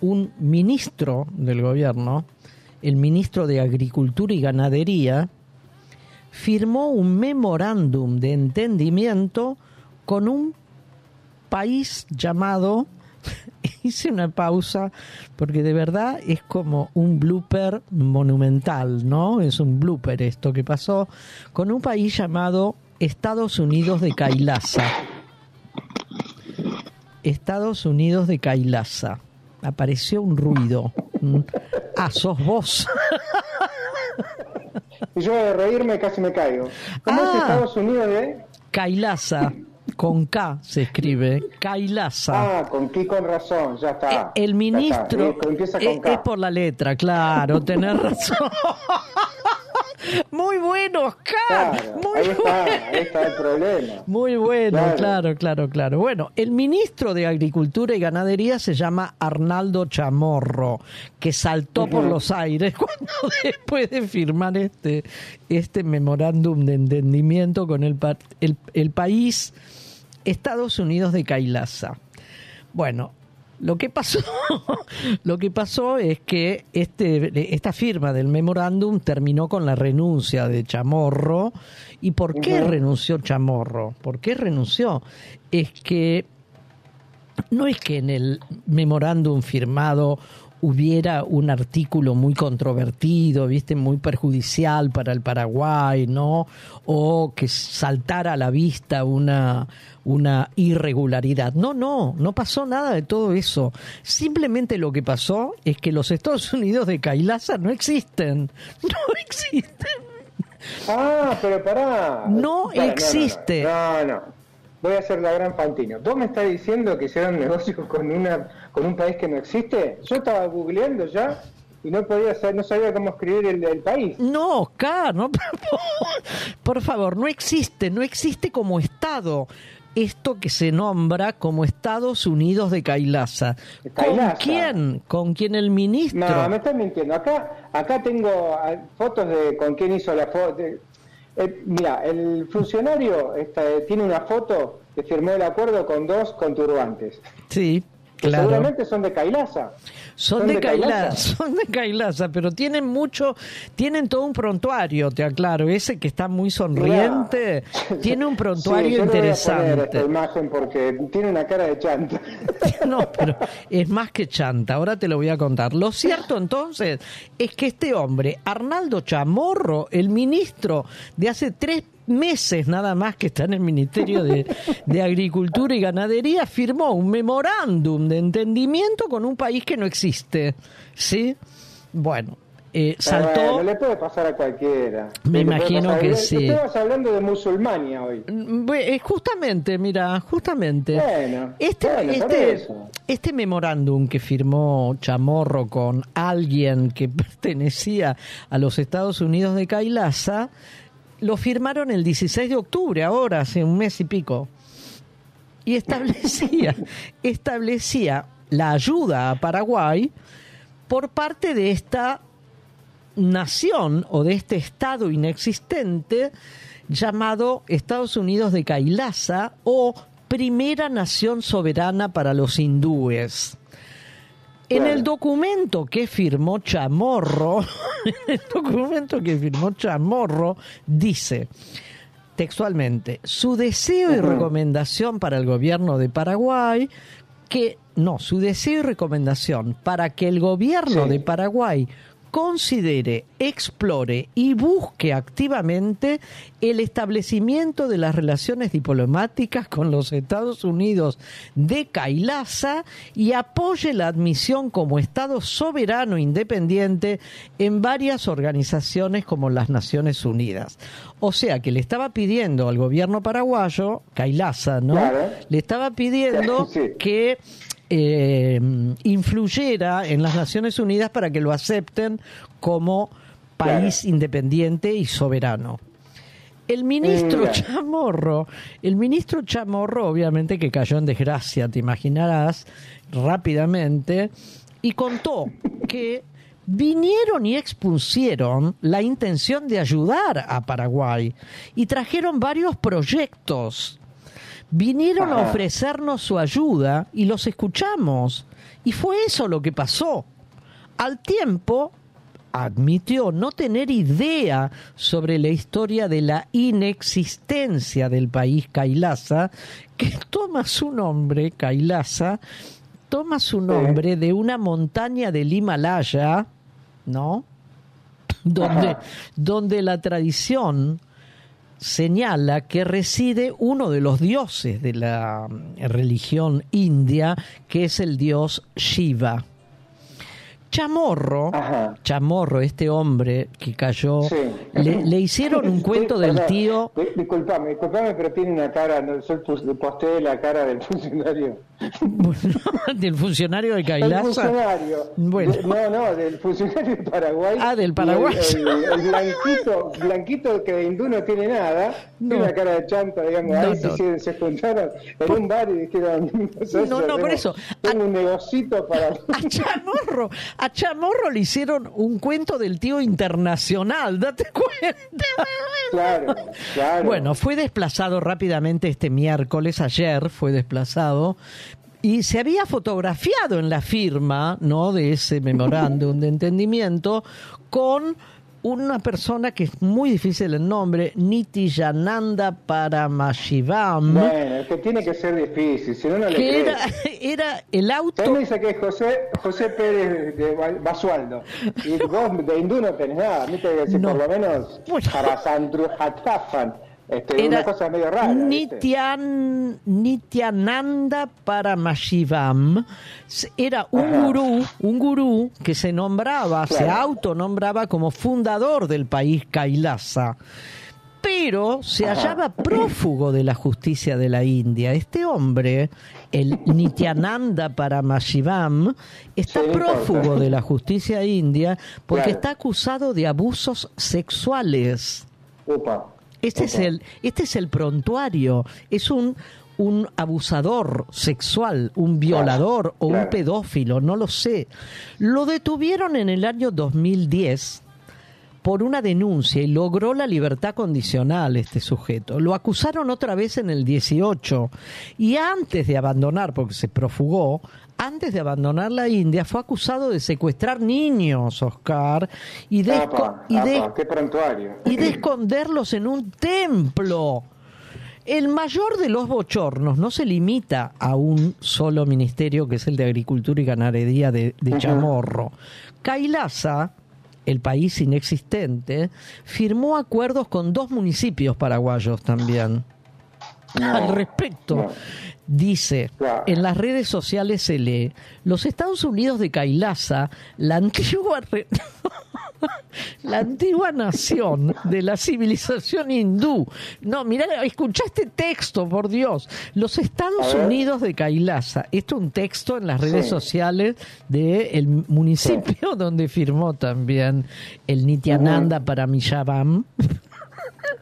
un ministro del gobierno el ministro de Agricultura y Ganadería, firmó un memorándum de entendimiento con un país llamado, hice una pausa porque de verdad es como un blooper monumental, ¿no? Es un blooper esto que pasó con un país llamado Estados Unidos de Kailasa. Estados Unidos de Kailasa. Apareció un ruido. Ah, sos vos. Y yo de reírme casi me caigo. ¿Cómo es ah. Estados Unidos de? Kailasa. Con K se escribe, Kailasa. Ah, con K con razón, ya está. Eh, el ministro es, es, por la letra, claro, tener razón. Muy bueno, Oscar. muy ahí está, ahí está el problema. Muy bueno, claro. claro, claro, Bueno, el ministro de Agricultura y Ganadería se llama Arnaldo Chamorro, que saltó por los aires cuando después de firmar este, este memorándum de entendimiento con el, el, el país Estados Unidos de Kailasa. Bueno, lo que pasó, lo que pasó es que este, esta firma del memorándum terminó con la renuncia de Chamorro. ¿Y por qué renunció Chamorro? ¿Por qué renunció? Es que no es que en el memorándum firmado hubiera un artículo muy controvertido, viste, muy perjudicial para el Paraguay, ¿no? O que saltara a la vista una, una irregularidad. No, no, no pasó nada de todo eso. Simplemente lo que pasó es que los Estados Unidos de Kailasa no existen. No existen. Ah, pero pará. No existe. no. no voy a hacer la gran Fantino. ¿Vos me estás diciendo que hicieron negocios con una con un país que no existe? Yo estaba googleando ya y no podía no sabía cómo escribir el, país. No, Oscar, no, por favor, no existe, no existe como Estado esto que se nombra como Estados Unidos de Kailasa. ¿Con quién? ¿Con quién el ministro? No, me estás mintiendo. Acá, acá tengo ah, fotos de con quién hizo la foto. Eh, mira, el funcionario tiene una foto que firmó el acuerdo con dos conturbantes. Sí, claro. Seguramente son de Kailasa. Son, de, Kailasa, son de Kailasa, pero tienen mucho, tienen todo un prontuario, te aclaro. Ese que está muy sonriente, tiene un prontuario sí, interesante. Voy a esta imagen porque tiene una cara de chanta. no, pero es más que chanta. Ahora te lo voy a contar. Lo cierto entonces es que este hombre, Arnaldo Chamorro, el ministro de hace tres meses nada más que está en el Ministerio de, Agricultura y Ganadería, firmó un memorándum de entendimiento con un país que no existe. ¿Sí? Bueno, eh, saltó. no le puede pasar a cualquiera. Me imagino que sí. Estamos hablando de musulmania hoy. Mm, eh, justamente, mira, justamente. Bueno, este, este, este memorándum que firmó Chamorro con alguien que pertenecía a los Estados Unidos de Kailasa lo firmaron el 16 de octubre, ahora, hace un mes y pico. Y establecía, establecía la ayuda a Paraguay por parte de esta nación o de este estado inexistente llamado Estados Unidos de Kailasa o Primera Nación Soberana para los Hindúes. En el documento que firmó Chamorro, el documento que firmó Chamorro dice textualmente, su deseo y recomendación para el gobierno de Paraguay que no, su deseo y recomendación para que el gobierno de Paraguay considere, explore y busque activamente el establecimiento de las relaciones diplomáticas con los Estados Unidos de Kailasa y apoye la admisión como Estado soberano independiente en varias organizaciones como las Naciones Unidas. O sea que le estaba pidiendo al gobierno paraguayo, Kailasa, ¿no? Le estaba pidiendo que eh, influyera en las Naciones Unidas para que lo acepten como país independiente y soberano. El ministro Chamorro, el ministro Chamorro obviamente que cayó en desgracia, te imaginarás, rápidamente, y contó que vinieron y expusieron la intención de ayudar a Paraguay y trajeron varios proyectos vinieron a ofrecernos su ayuda y los escuchamos. Y fue eso lo que pasó. Al tiempo, admitió no tener idea sobre la historia de la inexistencia del país Kailasa, que toma su nombre, Kailasa, toma su nombre de una montaña del Himalaya, ¿no? Donde, donde la tradición señala que reside uno de los dioses de la religión india, que es el dios Shiva. Chamorro, Chamorro, este hombre que cayó, le, hicieron un cuento del tío. Disculpame, disculpame, pero tiene una cara, no, yo posteé la cara del funcionario. ¿Del funcionario de Cailasa? Del funcionario. Bueno. no, no, del funcionario de Paraguay. Ah, del Paraguay. El, blanquito, blanquito que de hindú no tiene nada, tiene una cara de chanta, digamos. ahí Se, se, juntaron en un bar y dijeron: No, no, por eso. Tengo un negocito para. A Chamorro, a Chamorro le hicieron un cuento del tío internacional, date cuenta. Claro, claro. Bueno, fue desplazado rápidamente este miércoles, ayer fue desplazado, y se había fotografiado en la firma ¿no? de ese memorándum de entendimiento con una persona que es muy difícil el nombre, Nityananda Paramashivam. Bueno, que tiene que ser difícil, si no, no le que era, era, el auto... Usted me dice que es José, José Pérez de Basualdo, y vos de hindú no tenés nada, ¿viste? Que no. por lo menos para Sandru Hatafan. Este, una cosa medio rara. Nityan, Nityananda Paramashivam era un gurú, un gurú que se nombraba, se autonombraba como fundador del país Kailasa pero se hallaba prófugo de la justicia de la India. Este hombre, el Nityananda Paramashivam, está prófugo de la justicia india porque está acusado de abusos sexuales. Opa. Este, es el, este es el prontuario, es un, un abusador sexual, un violador o un pedófilo, no lo sé. Lo detuvieron en el año 2010 por una denuncia y logró la libertad condicional este sujeto. Lo acusaron otra vez en el 18 y antes de abandonar, porque se profugó, antes de abandonar la India fue acusado de secuestrar niños, Oscar, y de, y, y de esconderlos en un templo. El mayor de los bochornos no se limita a un solo ministerio, que es el de Agricultura y Ganadería de, Chamorro. Kailasa, el país inexistente, firmó acuerdos con dos municipios paraguayos también. Al respecto, dice, en las redes sociales se lee, los Estados Unidos de Kailasa, la antigua, la antigua nación de la civilización hindú. No, mira, escucha este texto, por Dios. Los Estados Unidos de Kailasa. Esto es un texto en las redes sociales del municipio donde firmó también el Nityananda para Paramilabam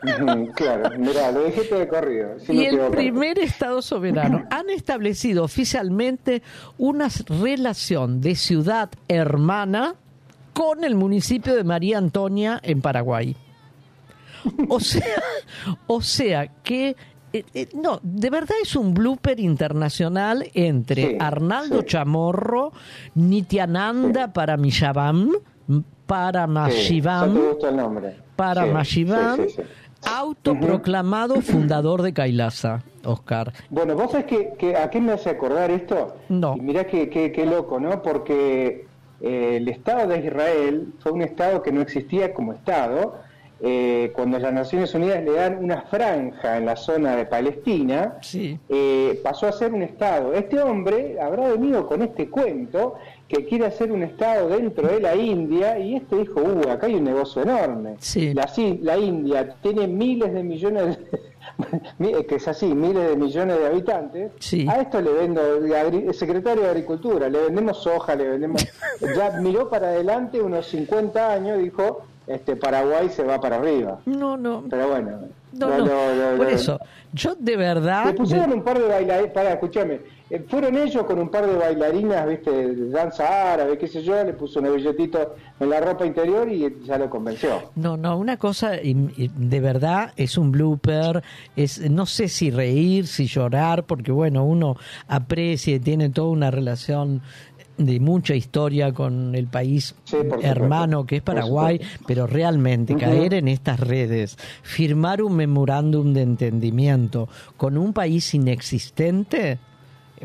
claro, mira, lo dejé de corrido. y el primer Estado soberano han establecido oficialmente una relación de ciudad hermana con el municipio de María Antonia en Paraguay. O sea, o sea que eh, eh, no, de verdad es un blooper internacional entre Arnaldo Chamorro, Nityananda para Paramilabam, para Mashivam, para Mashivam, autoproclamado fundador de Kailasa, Oscar. Bueno, vos sabés que, a qué me hace acordar esto. No. Y mirá qué, loco, ¿no? Porque eh, el Estado de Israel fue un Estado que no existía como Estado. Eh, cuando las Naciones Unidas le dan una franja en la zona de Palestina, eh, pasó a ser un Estado. Este hombre habrá venido con este cuento que quiere hacer un Estado dentro de la India y este dijo, uh, acá hay un negocio enorme. La, la India tiene miles de millones, de, que es así, miles de millones de habitantes. A esto le vendo, el secretario de Agricultura, le vendemos soja, le vendemos... ya miró para adelante unos 50 años, dijo, este Paraguay se va para arriba. No, no. Pero bueno. No, no, por eso, yo de verdad... Le pusieron un par de bailarines, para, escúchame, eh, fueron ellos con un par de bailarinas, viste, de danza árabe, qué sé yo, le puso un billetito en la ropa interior y ya lo convenció. No, no, una cosa de verdad es un blooper, es no sé si reír, si llorar, porque bueno, uno aprecia y tiene toda una relación de mucha historia con el país hermano que es Paraguay, pero realmente caer en estas redes, firmar un memorándum de entendimiento con un país inexistente,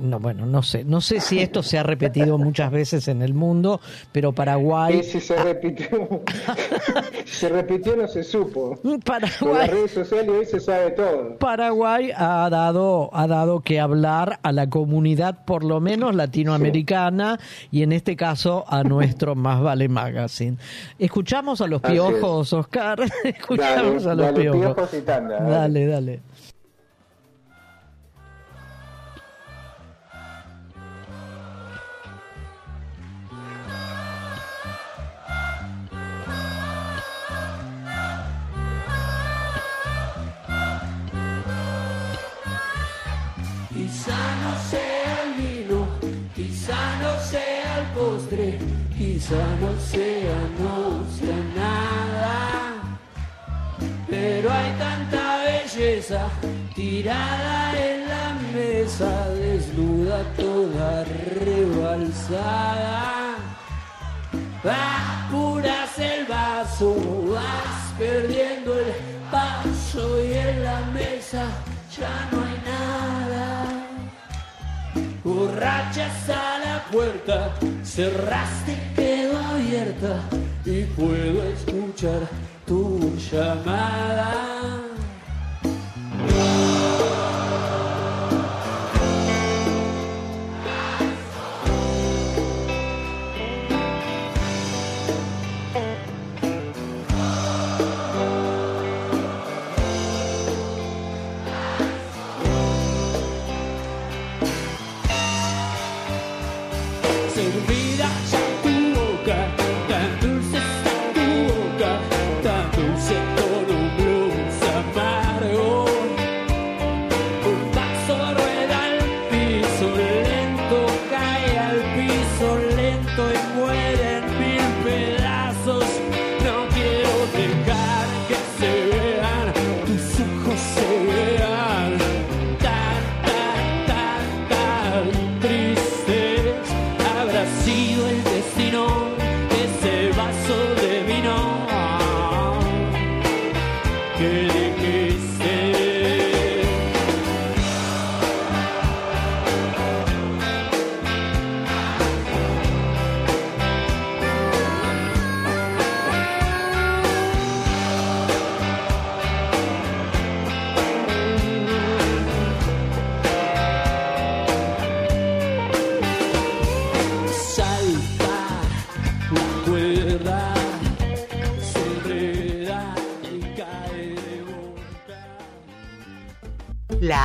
no, bueno, no sé, no sé si esto se ha repetido muchas veces en el mundo, pero Paraguay. Sí, se repitió. se repitió, no se supo. Paraguay. En las redes sociales hoy se sabe todo. Paraguay ha dado, ha dado que hablar a la comunidad, por lo menos latinoamericana, y en este caso a nuestro Más Vale Magazine. Escuchamos a los piojos, Oscar. Escuchamos a los piojos. dale. dale. quizá no sea, no sea nada, pero hay tanta belleza tirada en la mesa, desnuda toda rebalsada. Apuras el vaso, vas perdiendo el paso y en la mesa ya no hay nada borrachas a la puerta, cerraste, quedó abierta y puedo escuchar tu llamada.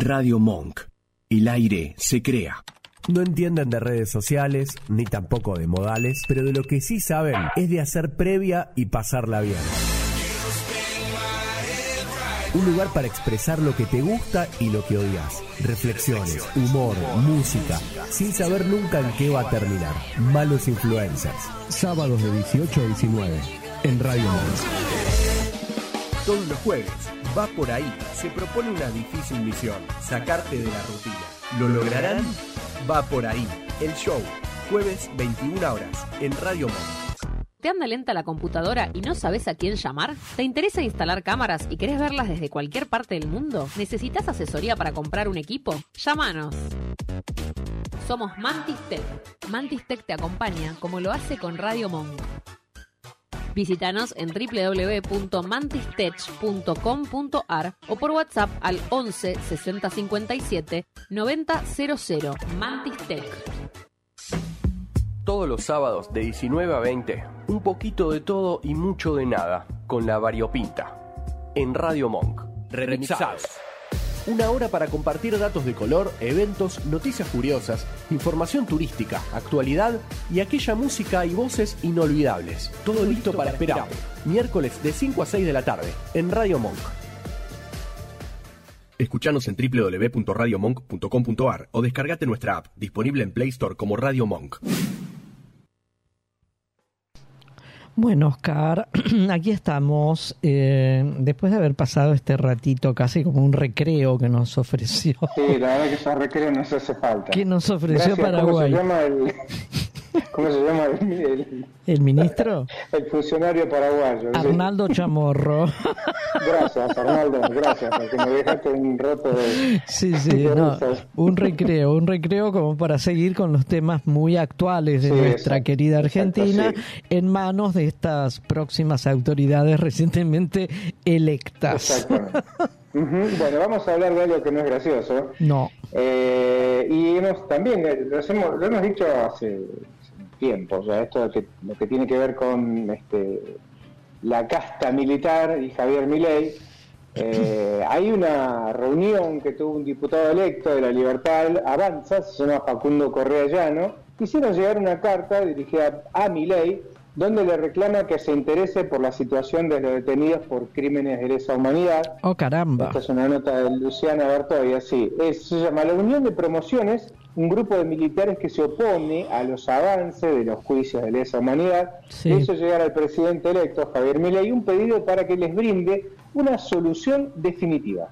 Radio Monk. El aire se crea. No entienden de redes sociales, ni tampoco de modales, pero de lo que sí saben es de hacer previa y pasarla bien. Un lugar para expresar lo que te gusta y lo que odias. Reflexiones, humor, música, sin saber nunca en qué va a terminar. Malos influencers. Sábados de 18 a 19 en Radio Monk. Todos los jueves, va por ahí. Se propone una difícil misión, sacarte de la rutina. ¿Lo lograrán? Va por ahí. El show, jueves 21 horas, en Radio Monk. ¿Te anda lenta la computadora y no sabes a quién llamar? ¿Te interesa instalar cámaras y querés verlas desde cualquier parte del mundo? ¿Necesitas asesoría para comprar un equipo? Llámanos. Somos Mantis Tech. Mantis Tech te acompaña como lo hace con Radio Monk. Visítanos en www.mantistech.com.ar o por WhatsApp al 11 60 57 90 00. Mantis Tech todos los sábados de 19 a 20, un poquito de todo y mucho de nada, con la variopinta. En Radio Monk. Remixados. Una hora para compartir datos de color, eventos, noticias curiosas, información turística, actualidad y aquella música y voces inolvidables. Todo, listo, para esperar. Miércoles de 5 a 6 de la tarde, en Radio Monk. Escuchanos en www.radiomonk.com.ar o descargate nuestra app, disponible en Play Store como Radio Monk. Bueno, Oscar, aquí estamos, eh, después de haber pasado este ratito casi como un recreo que nos ofreció. Sí, la verdad que ese recreo nos hace falta. Que nos ofreció Paraguay. ¿Cómo se llama el, cómo se llama el, ¿El ministro? El funcionario paraguayo. Arnaldo Chamorro. Gracias, Arnaldo, gracias, porque me dejaste un rato de... Sí, sí, no, un recreo, un recreo como para seguir con los temas muy actuales de nuestra querida Argentina en manos de estas próximas autoridades recientemente electas. Exactamente. Bueno, vamos a hablar de algo que no es gracioso. No. Eh, y hemos, también, eh, lo hemos dicho hace tiempo, ya esto que, lo que tiene que ver con este, la casta militar y Javier Milei. Eh, hay una reunión que tuvo un diputado electo de la Libertad Avanza, se llama Facundo Correa Llano, quisieron llegar una carta dirigida a Milei donde le reclama que se interese por la situación de los detenidos por crímenes de lesa humanidad. Oh, caramba. Esta es una nota de Luciana Bertoya, sí. se llama La Unión de Promociones, un grupo de militares que se opone a los avances de los juicios de lesa humanidad. Sí. Hizo llegar al presidente electo, Javier Milei, un pedido para que les brinde una solución definitiva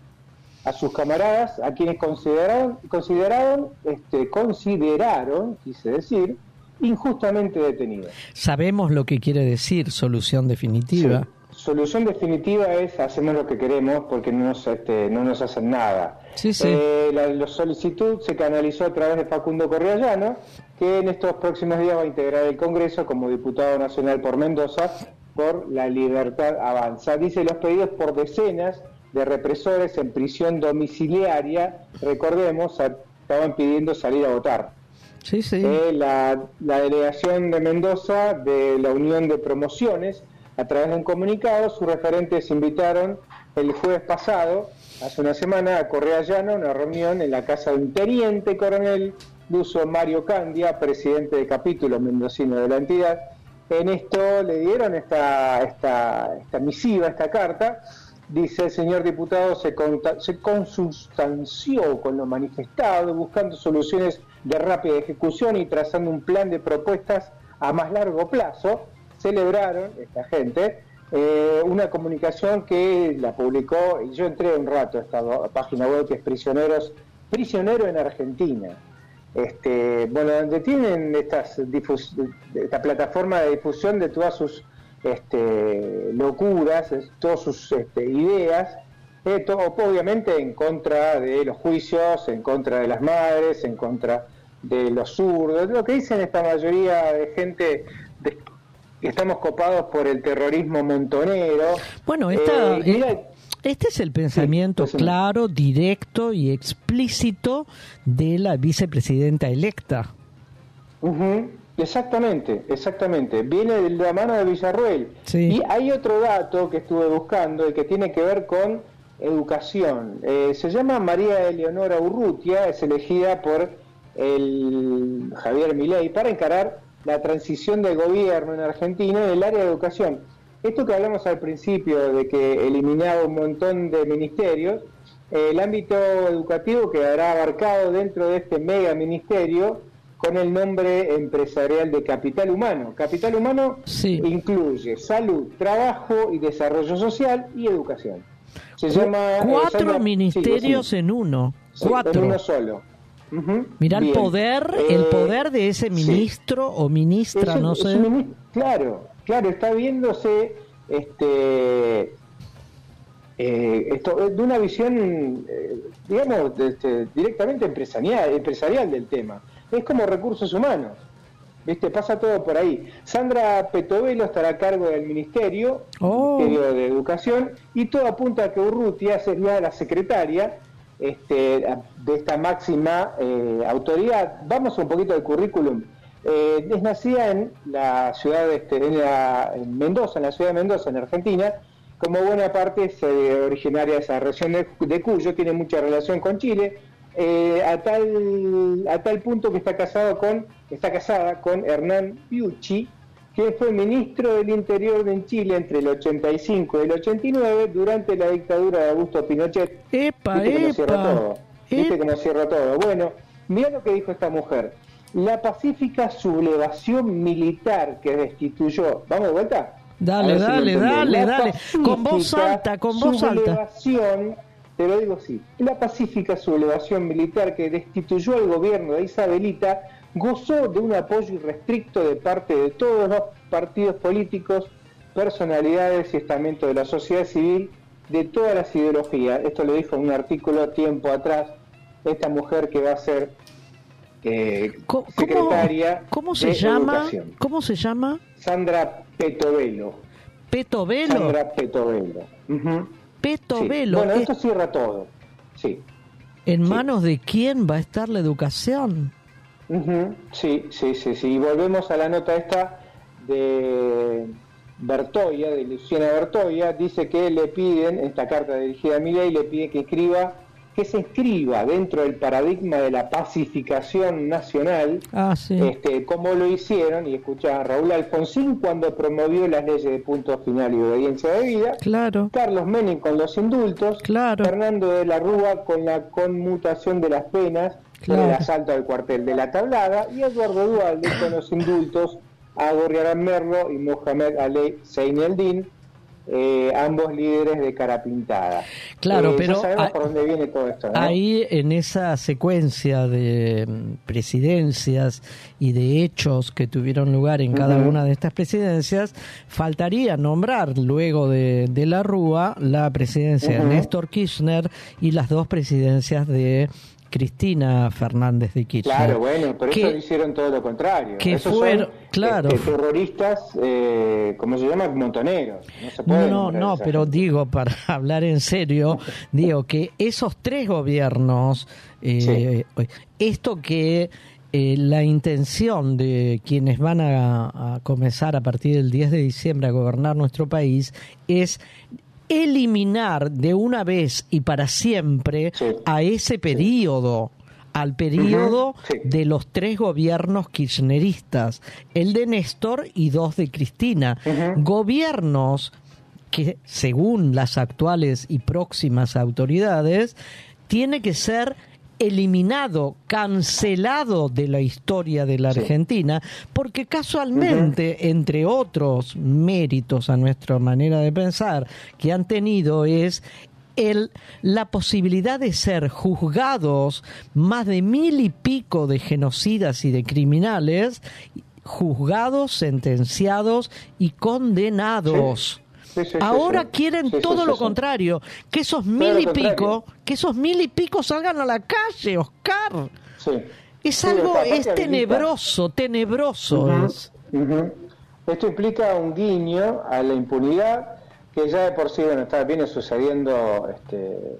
a sus camaradas, a quienes consideraron, consideraron, este, consideraron, quise decir, injustamente detenido. Sabemos lo que quiere decir solución definitiva. Solución definitiva es hacemos lo que queremos porque no nos, este, no nos hacen nada. Sí, sí. Eh, la, solicitud se canalizó a través de Facundo Correallano, que en estos próximos días va a integrar el Congreso como diputado nacional por Mendoza por la libertad avanza. Dice los pedidos por decenas de represores en prisión domiciliaria, recordemos, estaban pidiendo salir a votar. Sí, sí. la, delegación de Mendoza de la Unión de Promociones, a través de un comunicado, sus referentes invitaron el jueves pasado, hace una semana, a Correa Llano, una reunión en la casa de un teniente coronel Luso Mario Candia, presidente de capítulo mendocino de la entidad. En esto le dieron esta, esta, esta misiva, esta carta, dice el señor diputado, se, se consustanció con lo manifestado, buscando soluciones de rápida ejecución y trazando un plan de propuestas a más largo plazo, celebraron esta gente eh, una comunicación que la publicó, y yo entré un rato a esta página web que es Prisioneros, Prisionero en Argentina. Este, bueno, donde tienen esta plataforma de difusión de todas sus este, locuras, todas sus este, ideas, eh, obviamente en contra de los juicios, en contra de las madres, en contra de los zurdos, lo que dicen esta mayoría de gente estamos copados por el terrorismo montonero. Bueno, esta, eh, este es el pensamiento claro, directo y explícito de la vicepresidenta electa. Exactamente, exactamente. Viene de la mano de Villarruel. Y hay otro dato que estuve buscando y que tiene que ver con educación. Eh, se llama María Eleonora Urrutia, es elegida por el Javier Milei para encarar la transición del gobierno en Argentina en el área de educación. esto que hablamos al principio de que eliminaba un montón de ministerios, el ámbito educativo quedará abarcado dentro de este mega ministerio con el nombre empresarial de Capital Humano. Capital Humano incluye salud, trabajo y desarrollo social y educación. Se llama, eh, Cuatro ministerios en uno. Cuatro. En uno solo. Mira el poder, el eh, poder de ese ministro o ministra, no sé. claro, claro, está viéndose este eh, esto de una visión, digamos, este, directamente empresarial, empresarial del tema es como recursos humanos. ¿Viste? Pasa todo por ahí. Sandra Petovelo estará a cargo del Ministerio, oh. Ministerio de Educación, y todo apunta a que Urrutia sería la secretaria este, de esta máxima eh, autoridad. Vamos un poquito al currículum. Eh, es nacida en la ciudad de este, en, Mendoza, en la ciudad de Mendoza, en Argentina. Como buena parte es originaria de esa región de Cuyo, tiene mucha relación con Chile eh, a, tal, a tal punto que está, casado con, está casada con Hernán Piucci, que fue ministro del Interior de Chile entre el 85 y el 89 durante la dictadura de Augusto Pinochet. ¡Epa, ¿Viste cómo cierra todo? ¿Viste cómo cierra todo? Bueno, mira lo que dijo esta mujer. La pacífica sublevación militar que destituyó... ¿Vamos de vuelta? Dale, dale, dale, dale. Con voz alta, con voz alta te lo digo así, la pacífica sublevación militar que destituyó al gobierno de Isabelita gozó de un apoyo irrestricto de parte de todos los partidos políticos, personalidades y estamentos de la sociedad civil, de todas las ideologías. Esto lo dijo en un artículo tiempo atrás esta mujer que va a ser eh, secretaria ¿cómo, se llama? ¿Cómo se llama? Sandra Petovelo. Petovelo. Sandra Petovelo. Bueno, esto cierra todo. Sí. ¿En manos de quién va a estar la educación? Sí, sí, sí, sí. Y volvemos a la nota esta de Bertoya, de Luciana Bertoya, dice que le piden, esta carta dirigida a Milei, le pide que escriba que se inscriba dentro del paradigma de la pacificación nacional, ah, este, como lo hicieron, y escucha a Raúl Alfonsín cuando promovió las leyes de punto final y obediencia de vida, claro. Carlos Menem con los indultos, claro. Fernando de la Rúa con la conmutación de las penas por el asalto al cuartel de la tablada, y Eduardo Dualde con los indultos a Gorriarán Merlo y Mohamed Ali Seineldin eh, ambos líderes de cara pintada. Claro, eh, pero sabemos por dónde viene todo esto. Ahí en esa secuencia de mm, presidencias y de hechos que tuvieron lugar en cada una de estas presidencias, faltaría nombrar luego de, la Rúa la presidencia de Néstor Kirchner y las dos presidencias de Cristina Fernández de Kirchner. Claro, bueno, por eso hicieron todo lo contrario. Que fueron, claro. Este, terroristas, eh, ¿cómo se llama? Montoneros. No, no, no, pero digo, para hablar en serio, digo que esos tres gobiernos, eh, esto que eh, la intención de quienes van a, a, comenzar a partir del 10 de diciembre a gobernar nuestro país es eliminar de una vez y para siempre a ese periodo, al periodo de los tres gobiernos kirchneristas, el de Néstor y dos de Cristina. Gobiernos que, según las actuales y próximas autoridades, tiene que ser eliminado, cancelado de la historia de la Argentina, porque casualmente, entre otros méritos a nuestra manera de pensar que han tenido es el, la posibilidad de ser juzgados más de mil y pico de genocidas y de criminales, juzgados, sentenciados y condenados. Ahora quieren todo lo contrario, que esos mil y pico, que esos mil y pico salgan a la calle, Oscar. Es algo, es tenebroso, tenebroso Esto implica un guiño a la impunidad que ya de por sí bueno, está, viene sucediendo este,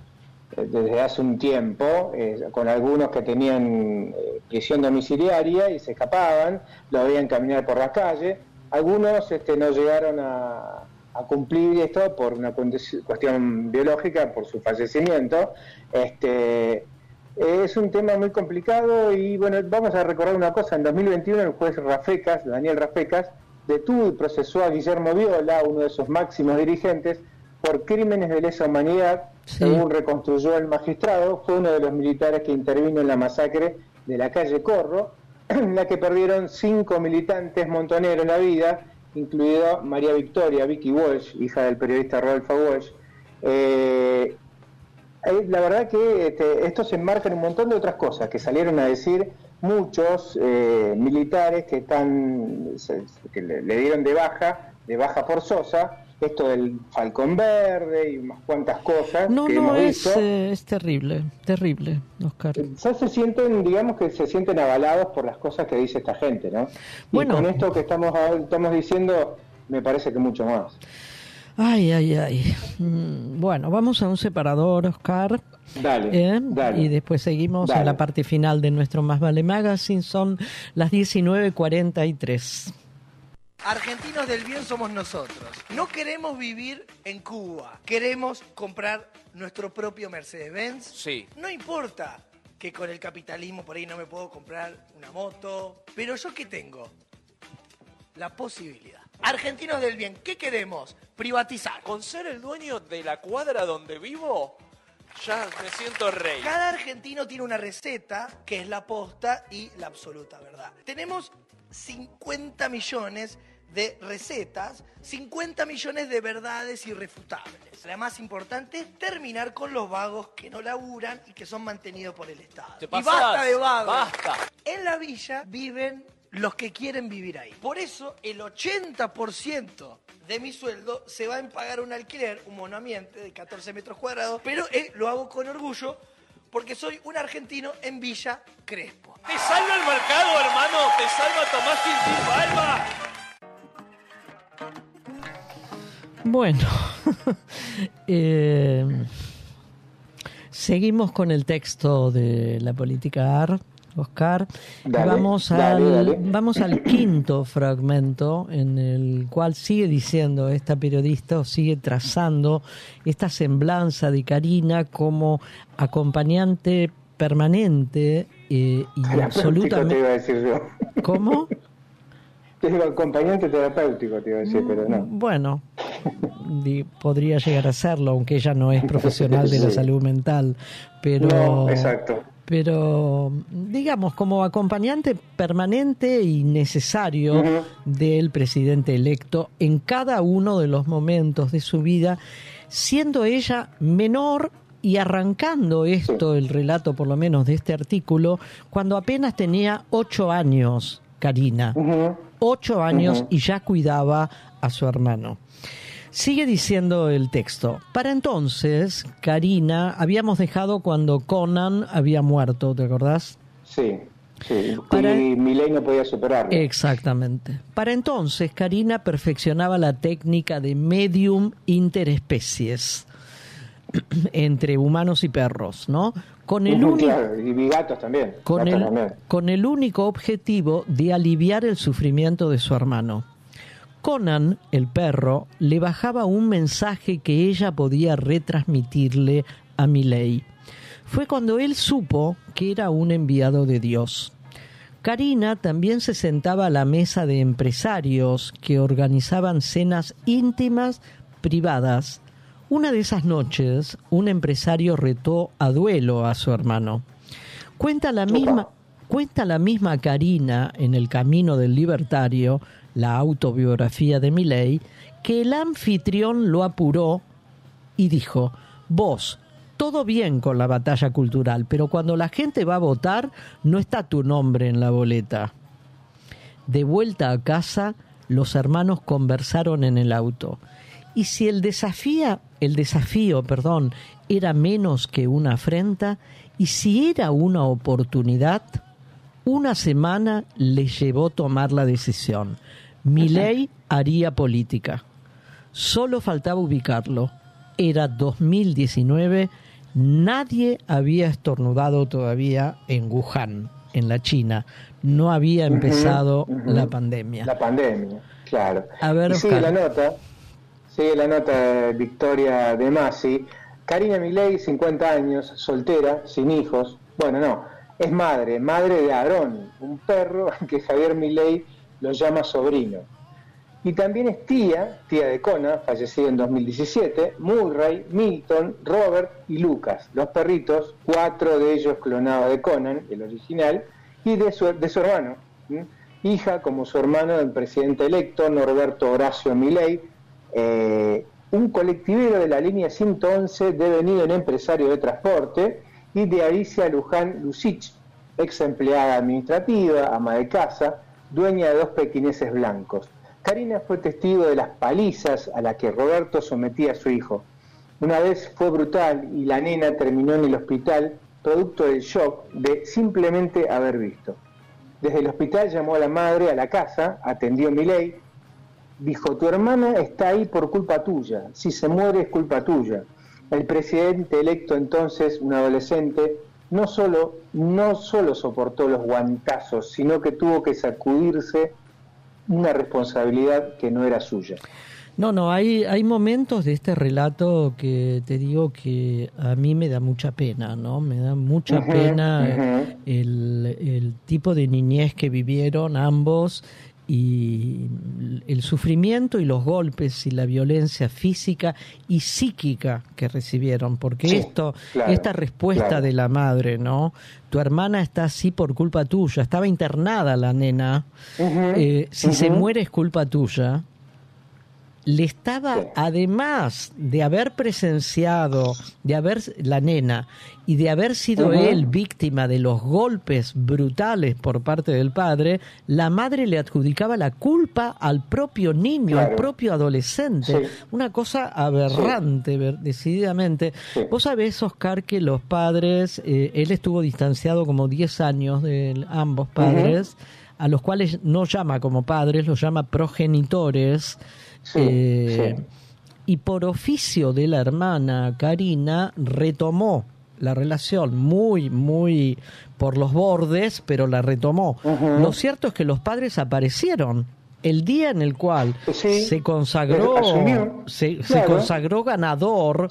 desde hace un tiempo, eh, con algunos que tenían eh, prisión domiciliaria y se escapaban, lo veían caminar por la calle, algunos este, no llegaron a, a cumplir esto por una cuestión biológica, por su fallecimiento. Este, es un tema muy complicado y bueno, vamos a recordar una cosa, en 2021 el juez Rafecas, Daniel Rafecas, detuvo y procesó a Guillermo Viola, uno de sus máximos dirigentes, por crímenes de lesa humanidad, según reconstruyó el magistrado, fue uno de los militares que intervino en la masacre de la calle Corro, en la que perdieron cinco militantes montoneros la vida, incluida María Victoria, Vicky Walsh, hija del periodista Rodolfo Walsh. Eh, eh, la verdad que este, esto se enmarca en un montón de otras cosas que salieron a decir muchos eh, militares que están que le, dieron de baja, de baja forzosa, esto del Falcón Verde y unas cuantas cosas. No, no, es, eh, es terrible, terrible, Oscar. Ya se sienten, digamos que se sienten avalados por las cosas que dice esta gente, ¿no? Bueno. Y con esto que estamos, estamos diciendo, me parece que mucho más. Ay, ay, ay. Mm, bueno, vamos a un separador, Oscar. Dale, ¿Eh? Y después seguimos a la parte final de nuestro Más Vale Magazine. Son las 19.43. Argentinos del bien somos nosotros. No queremos vivir en Cuba. Queremos comprar nuestro propio Mercedes-Benz. Sí. No importa que con el capitalismo por ahí no me puedo comprar una moto. Pero yo qué tengo? La posibilidad. Argentinos del bien, ¿qué queremos? Privatizar. Con ser el dueño de la cuadra donde vivo, ya me siento rey. Cada argentino tiene una receta que es la posta y la absoluta verdad. Tenemos 50 millones de recetas, 50 millones de verdades irrefutables. La más importante es terminar con los vagos que no laburan y que son mantenidos por el Estado. y basta de vagos. Basta. En la villa viven los que quieren vivir ahí. Por eso el 80% de mi sueldo se va en pagar un alquiler, un monoambiente de 14 metros cuadrados, pero eh, lo hago con orgullo porque soy un argentino en Villa Crespo. Te salva el mercado, hermano, te salva Tomás Quintín Palma. Bueno, eh, seguimos con el texto de la política AR Oscar. vamos, al, vamos al quinto fragmento en el cual sigue diciendo esta periodista o sigue trazando esta semblanza de Karina como acompañante permanente eh, y absolutamente... Te iba a decir yo. ¿Cómo? acompañante terapéutico, te iba a decir, pero no. Bueno, podría llegar a serlo, aunque ella no es profesional de la salud mental. Pero, no, exacto pero digamos como acompañante permanente y necesario del presidente electo en cada uno de los momentos de su vida, siendo ella menor y arrancando esto, el relato por lo menos de este artículo, cuando apenas tenía ocho años, Karina. Ocho años y ya cuidaba a su hermano. Sigue diciendo el texto. Para entonces, Karina, habíamos dejado cuando Conan había muerto, ¿te acordás? Sí. Sí, Para... y Miley no podía superarlo. Exactamente. Para entonces, Karina perfeccionaba la técnica de medium interespecies entre humanos y perros, ¿no? Con el único y también. Con, con el único objetivo de aliviar el sufrimiento de su hermano. Conan, el perro, le bajaba un mensaje que ella podía retransmitirle a Miley. Fue cuando él supo que era un enviado de Dios. Karina también se sentaba a la mesa de empresarios que organizaban cenas íntimas privadas. Una de esas noches, un empresario retó a duelo a su hermano. Cuenta la misma, cuenta la misma Karina en El Camino del Libertario la autobiografía de Milley, que el anfitrión lo apuró y dijo, vos, todo bien con la batalla cultural, pero cuando la gente va a votar no está tu nombre en la boleta. De vuelta a casa, los hermanos conversaron en el auto. Y si el desafío, el desafío, perdón, era menos que una afrenta, y si era una oportunidad, una semana le llevó tomar la decisión. Mi ley haría política. Solo faltaba ubicarlo. Era 2019, nadie había estornudado todavía en Wuhan, en la China. No había empezado la pandemia. La pandemia, claro. A ver, sigue la nota, sigue la nota de Victoria de Masi. Karina Milei, 50 años, soltera, sin hijos. Bueno, no, es madre, madre de Aarón, un perro que Javier Milei lo llama sobrino. Y también es tía, tía de Conan, fallecido en 2017, Murray, Milton, Robert y Lucas, los perritos, cuatro de ellos clonados de Conan, el original, y de su, de su hermano, hija como su hermano del presidente electo, Norberto Horacio Milei, eh, un colectivero de la línea 111 devenido en empresario de transporte, y de Alicia Luján Lucich, ex empleada administrativa, ama de casa, dueña de dos pequineses blancos. Karina fue testigo de las palizas a las que Roberto sometía a su hijo. Una vez fue brutal y la nena terminó en el hospital producto del shock de simplemente haber visto. Desde el hospital llamó a la madre a la casa, atendió mi ley, dijo, tu hermana está ahí por culpa tuya, si se muere es culpa tuya. El presidente electo entonces, un adolescente, no solo, no solo soportó los guantazos, sino que tuvo que sacudirse una responsabilidad que no era suya. No, no, hay, hay momentos de este relato que te digo que a mí me da mucha pena, ¿no? Me da mucha pena el, el, tipo de niñez que vivieron ambos y el sufrimiento y los golpes y la violencia física y psíquica que recibieron, porque esto, esta respuesta de la madre, ¿no? Tu hermana está así por culpa tuya, estaba internada la nena, eh, si se muere es culpa tuya, le estaba, además de haber presenciado, de haber, la nena, y de haber sido él víctima de los golpes brutales por parte del padre, la madre le adjudicaba la culpa al propio niño, al propio adolescente. Una cosa aberrante, decididamente. Vos sabés, Oscar, que los padres, eh, él estuvo distanciado como 10 años de ambos padres, a los cuales no llama como padres, los llama progenitores. Eh, y por oficio de la hermana Karina retomó la relación muy, muy por los bordes, pero la retomó. Lo cierto es que los padres aparecieron el día en el cual se consagró se, consagró ganador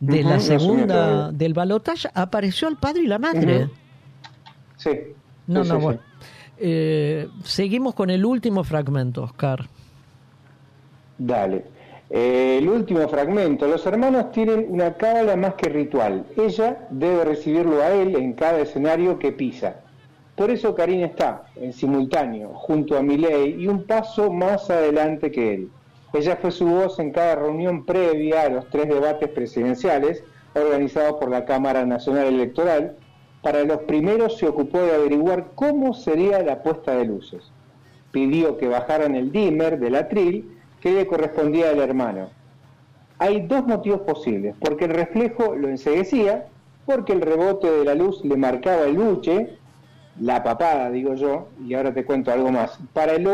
de la segunda del balotaje apareció el padre y la madre. Sí. No no bueno. eh, seguimos con el último fragmento Oscar Dale. Eh, el último fragmento. Los hermanos tienen una cábala más que ritual. Ella debe recibirlo a él en cada escenario que pisa. Por eso Karina está, en simultáneo, junto a Milei y un paso más adelante que él. Ella fue su voz en cada reunión previa a los tres debates presidenciales organizados por la Cámara Nacional Electoral. Para los primeros se ocupó de averiguar cómo sería la puesta de luces. Pidió que bajaran el dimmer del atril que le correspondía al hermano. Hay dos motivos posibles, porque el reflejo lo enseguecía, porque el rebote de la luz le marcaba el buche, la papada, digo yo, y ahora te cuento algo más. Para el,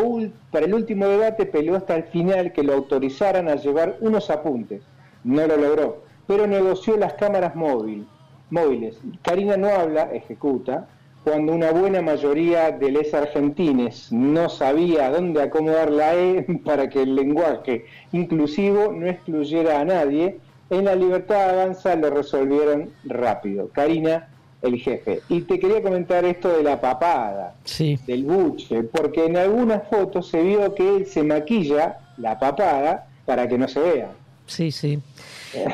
último debate peleó hasta el final que lo autorizaran a llevar unos apuntes. No lo logró, pero negoció las cámaras móvil, móviles. Karina no habla, ejecuta, cuando una buena mayoría de les argentines no sabía dónde acomodar la E para que el lenguaje inclusivo no excluyera a nadie, en la libertad avanza lo resolvieron rápido. Karina, el jefe. Y te quería comentar esto de la papada, del buche, porque en algunas fotos se vio que él se maquilla la papada para que no se vea. Sí, sí.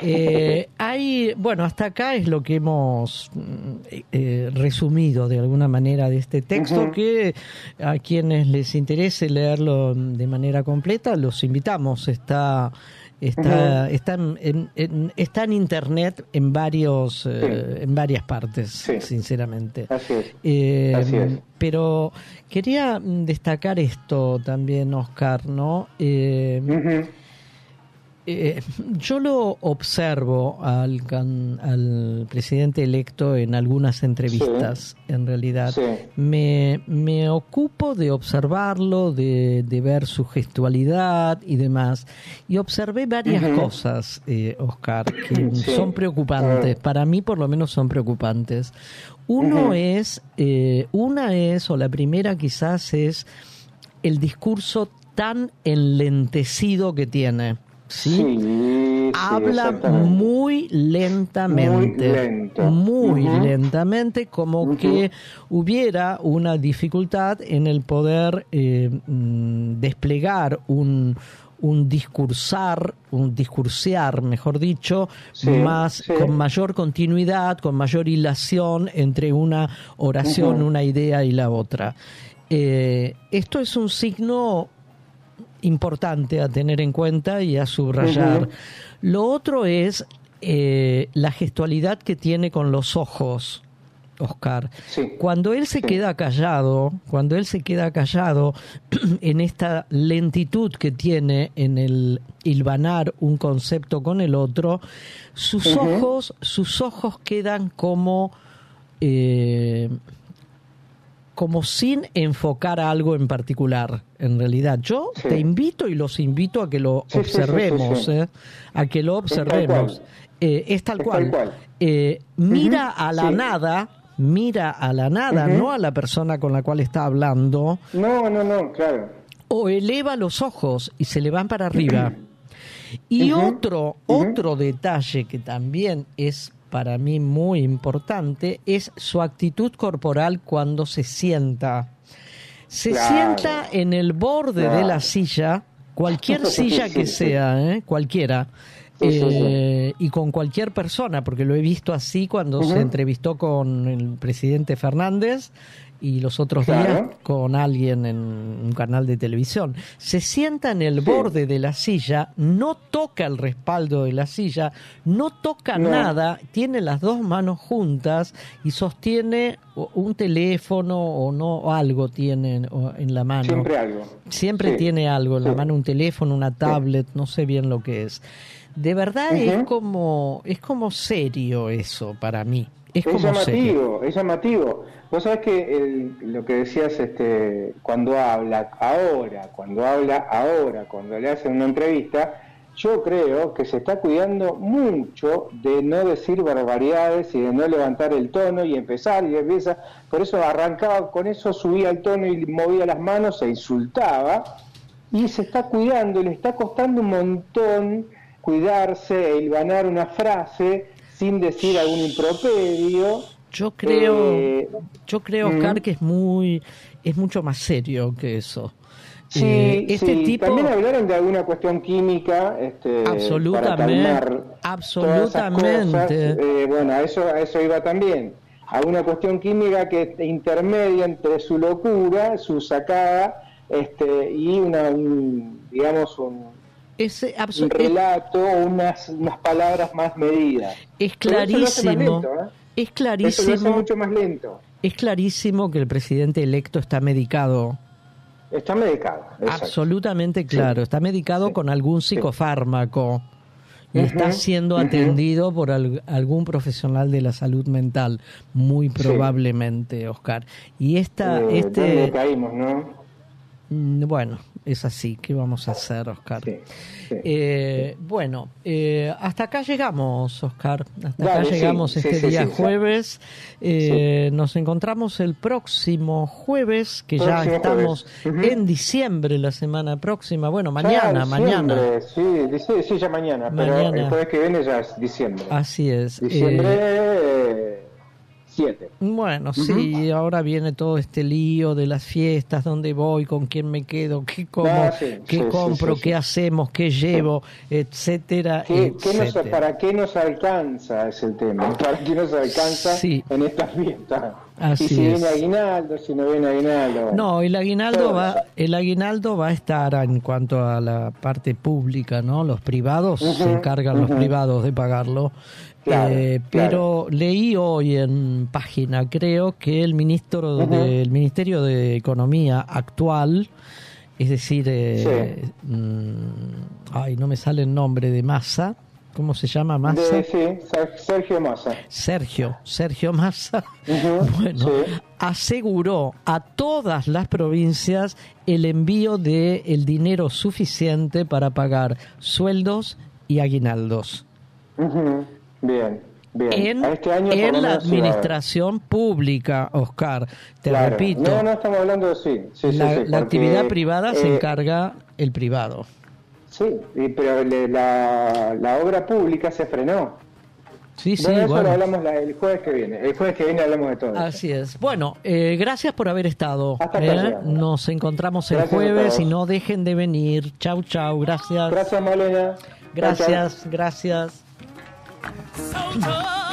Eh, hay, bueno, hasta acá es lo que hemos mm, eh, resumido de alguna manera de este texto, que a quienes les interese leerlo de manera completa, los invitamos. Está está, está, en, está en internet en varios eh, en varias partes sinceramente. Eh, pero quería destacar esto también Oscar no eh, eh, yo lo observo al, al, presidente electo en algunas entrevistas, en realidad. Me, me, ocupo de observarlo, de, de, ver su gestualidad y demás. Y observé varias cosas, eh, Oscar, que son preocupantes. Para mí, por lo menos, son preocupantes. Uno es, eh, una es, o la primera quizás es, el discurso tan enlentecido que tiene. ¿Sí? habla muy lentamente. Muy, lentamente, como que hubiera una dificultad en el poder eh, mm, desplegar un, un discursar, un discursear, mejor dicho, más con mayor continuidad, con mayor hilación entre una oración, una idea y la otra. Eh, esto es un signo importante a tener en cuenta y a subrayar. Lo otro es eh, la gestualidad que tiene con los ojos. Oscar. Cuando él se queda callado, cuando él se queda callado en esta lentitud que tiene en el hilvanar un concepto con el otro, sus ojos, sus ojos quedan como eh, como sin enfocar algo en particular, en realidad. Yo te invito y los invito a que lo observemos, ¿eh? a que lo observemos. Eh, es tal cual. Eh, mira a la nada, mira a la nada, no a la persona con la cual está hablando. No, no, no, claro. O eleva los ojos y se le van para arriba. Y otro, otro detalle que también es para mí muy importante es su actitud corporal cuando se sienta. Se sienta en el borde de la silla, cualquier silla que sea, ¿eh? cualquiera, eh, y con cualquier persona, porque lo he visto así cuando se entrevistó con el presidente Fernández y los otros días con alguien en un canal de televisión. Se sienta en el borde de la silla, no toca el respaldo de la silla, no toca nada, tiene las dos manos juntas y sostiene un teléfono o no algo tiene en la mano. Siempre algo. Siempre tiene algo en la mano, un teléfono, una tablet, no sé bien lo que es. De verdad es como es como serio eso para mí. Es, llamativo, es llamativo. Vos sabés que lo que decías este, cuando habla ahora, cuando habla ahora, cuando le hacen una entrevista, yo creo que se está cuidando mucho de no decir barbaridades y de no levantar el tono y empezar y empieza. Por eso arrancaba con eso, subía el tono y movía las manos, se insultaba y se está cuidando, le está costando un montón cuidarse e hilvanar una frase sin decir algún improperio. Yo creo, eh, yo creo, Oscar, que es muy, es mucho más serio que eso. Sí, eh, este Tipo... También hablaron de alguna cuestión química. Este, absolutamente. absolutamente. Eh, bueno, a eso, a eso iba también. Alguna cuestión química que intermedia entre su locura, su sacada, este, y una, digamos, un, ese un relato, unas, unas palabras más medidas. Es clarísimo. Es clarísimo. mucho más lento. Es clarísimo que el presidente electo está medicado. Está medicado. Absolutamente claro. Está medicado con algún psicofármaco y está siendo atendido por algún profesional de la salud mental, muy probablemente, Oscar. Y esta, eh, este, caímos, ¿no? Mm, bueno, es así. ¿Qué vamos a hacer, Oscar? Eh, bueno, eh, hasta acá llegamos, Oscar. Hasta acá llegamos este día jueves. Eh, nos encontramos el próximo jueves, que ya estamos en diciembre, la semana próxima. Bueno, mañana, mañana. Sí, sí, ya mañana, mañana. pero el jueves que viene ya es diciembre. Así es. Diciembre bueno, sí, ahora viene todo este lío de las fiestas, dónde voy, con quién me quedo, qué como, ah, qué compro, qué hacemos, qué llevo, etcétera, ¿Para qué nos alcanza? Es el tema. ¿Para qué nos alcanza en estas fiestas? y si viene aguinaldo, si no viene aguinaldo. No, el aguinaldo va, el aguinaldo va a estar en cuanto a la parte pública, ¿no? Los privados se encargan los privados de pagarlo. Eh, pero leí hoy en página, creo que el ministro del Ministerio de Economía actual, es decir, eh, mm, ay, no me sale el nombre de Massa, ¿cómo se llama Massa? sí, Sergio Massa. Sergio, Sergio Massa, bueno, aseguró a todas las provincias el envío de el dinero suficiente para pagar sueldos y aguinaldos. Bien. Bien. En, este año en la administración pública, Oscar, te repito. No, no estamos hablando de sí. la, actividad privada se eh, encarga el privado. Sí, pero la, la obra pública se frenó. Sí, sí, bueno, eso bueno. lo hablamos la- el jueves que viene. El jueves que viene hablamos de todo. Así es. Bueno, eh, gracias por haber estado. Hasta ¿eh? Nos encontramos el Gracias jueves y no dejen de venir. Chau, chau. Gracias. Gracias, Malena. Gracias, gracias. 小城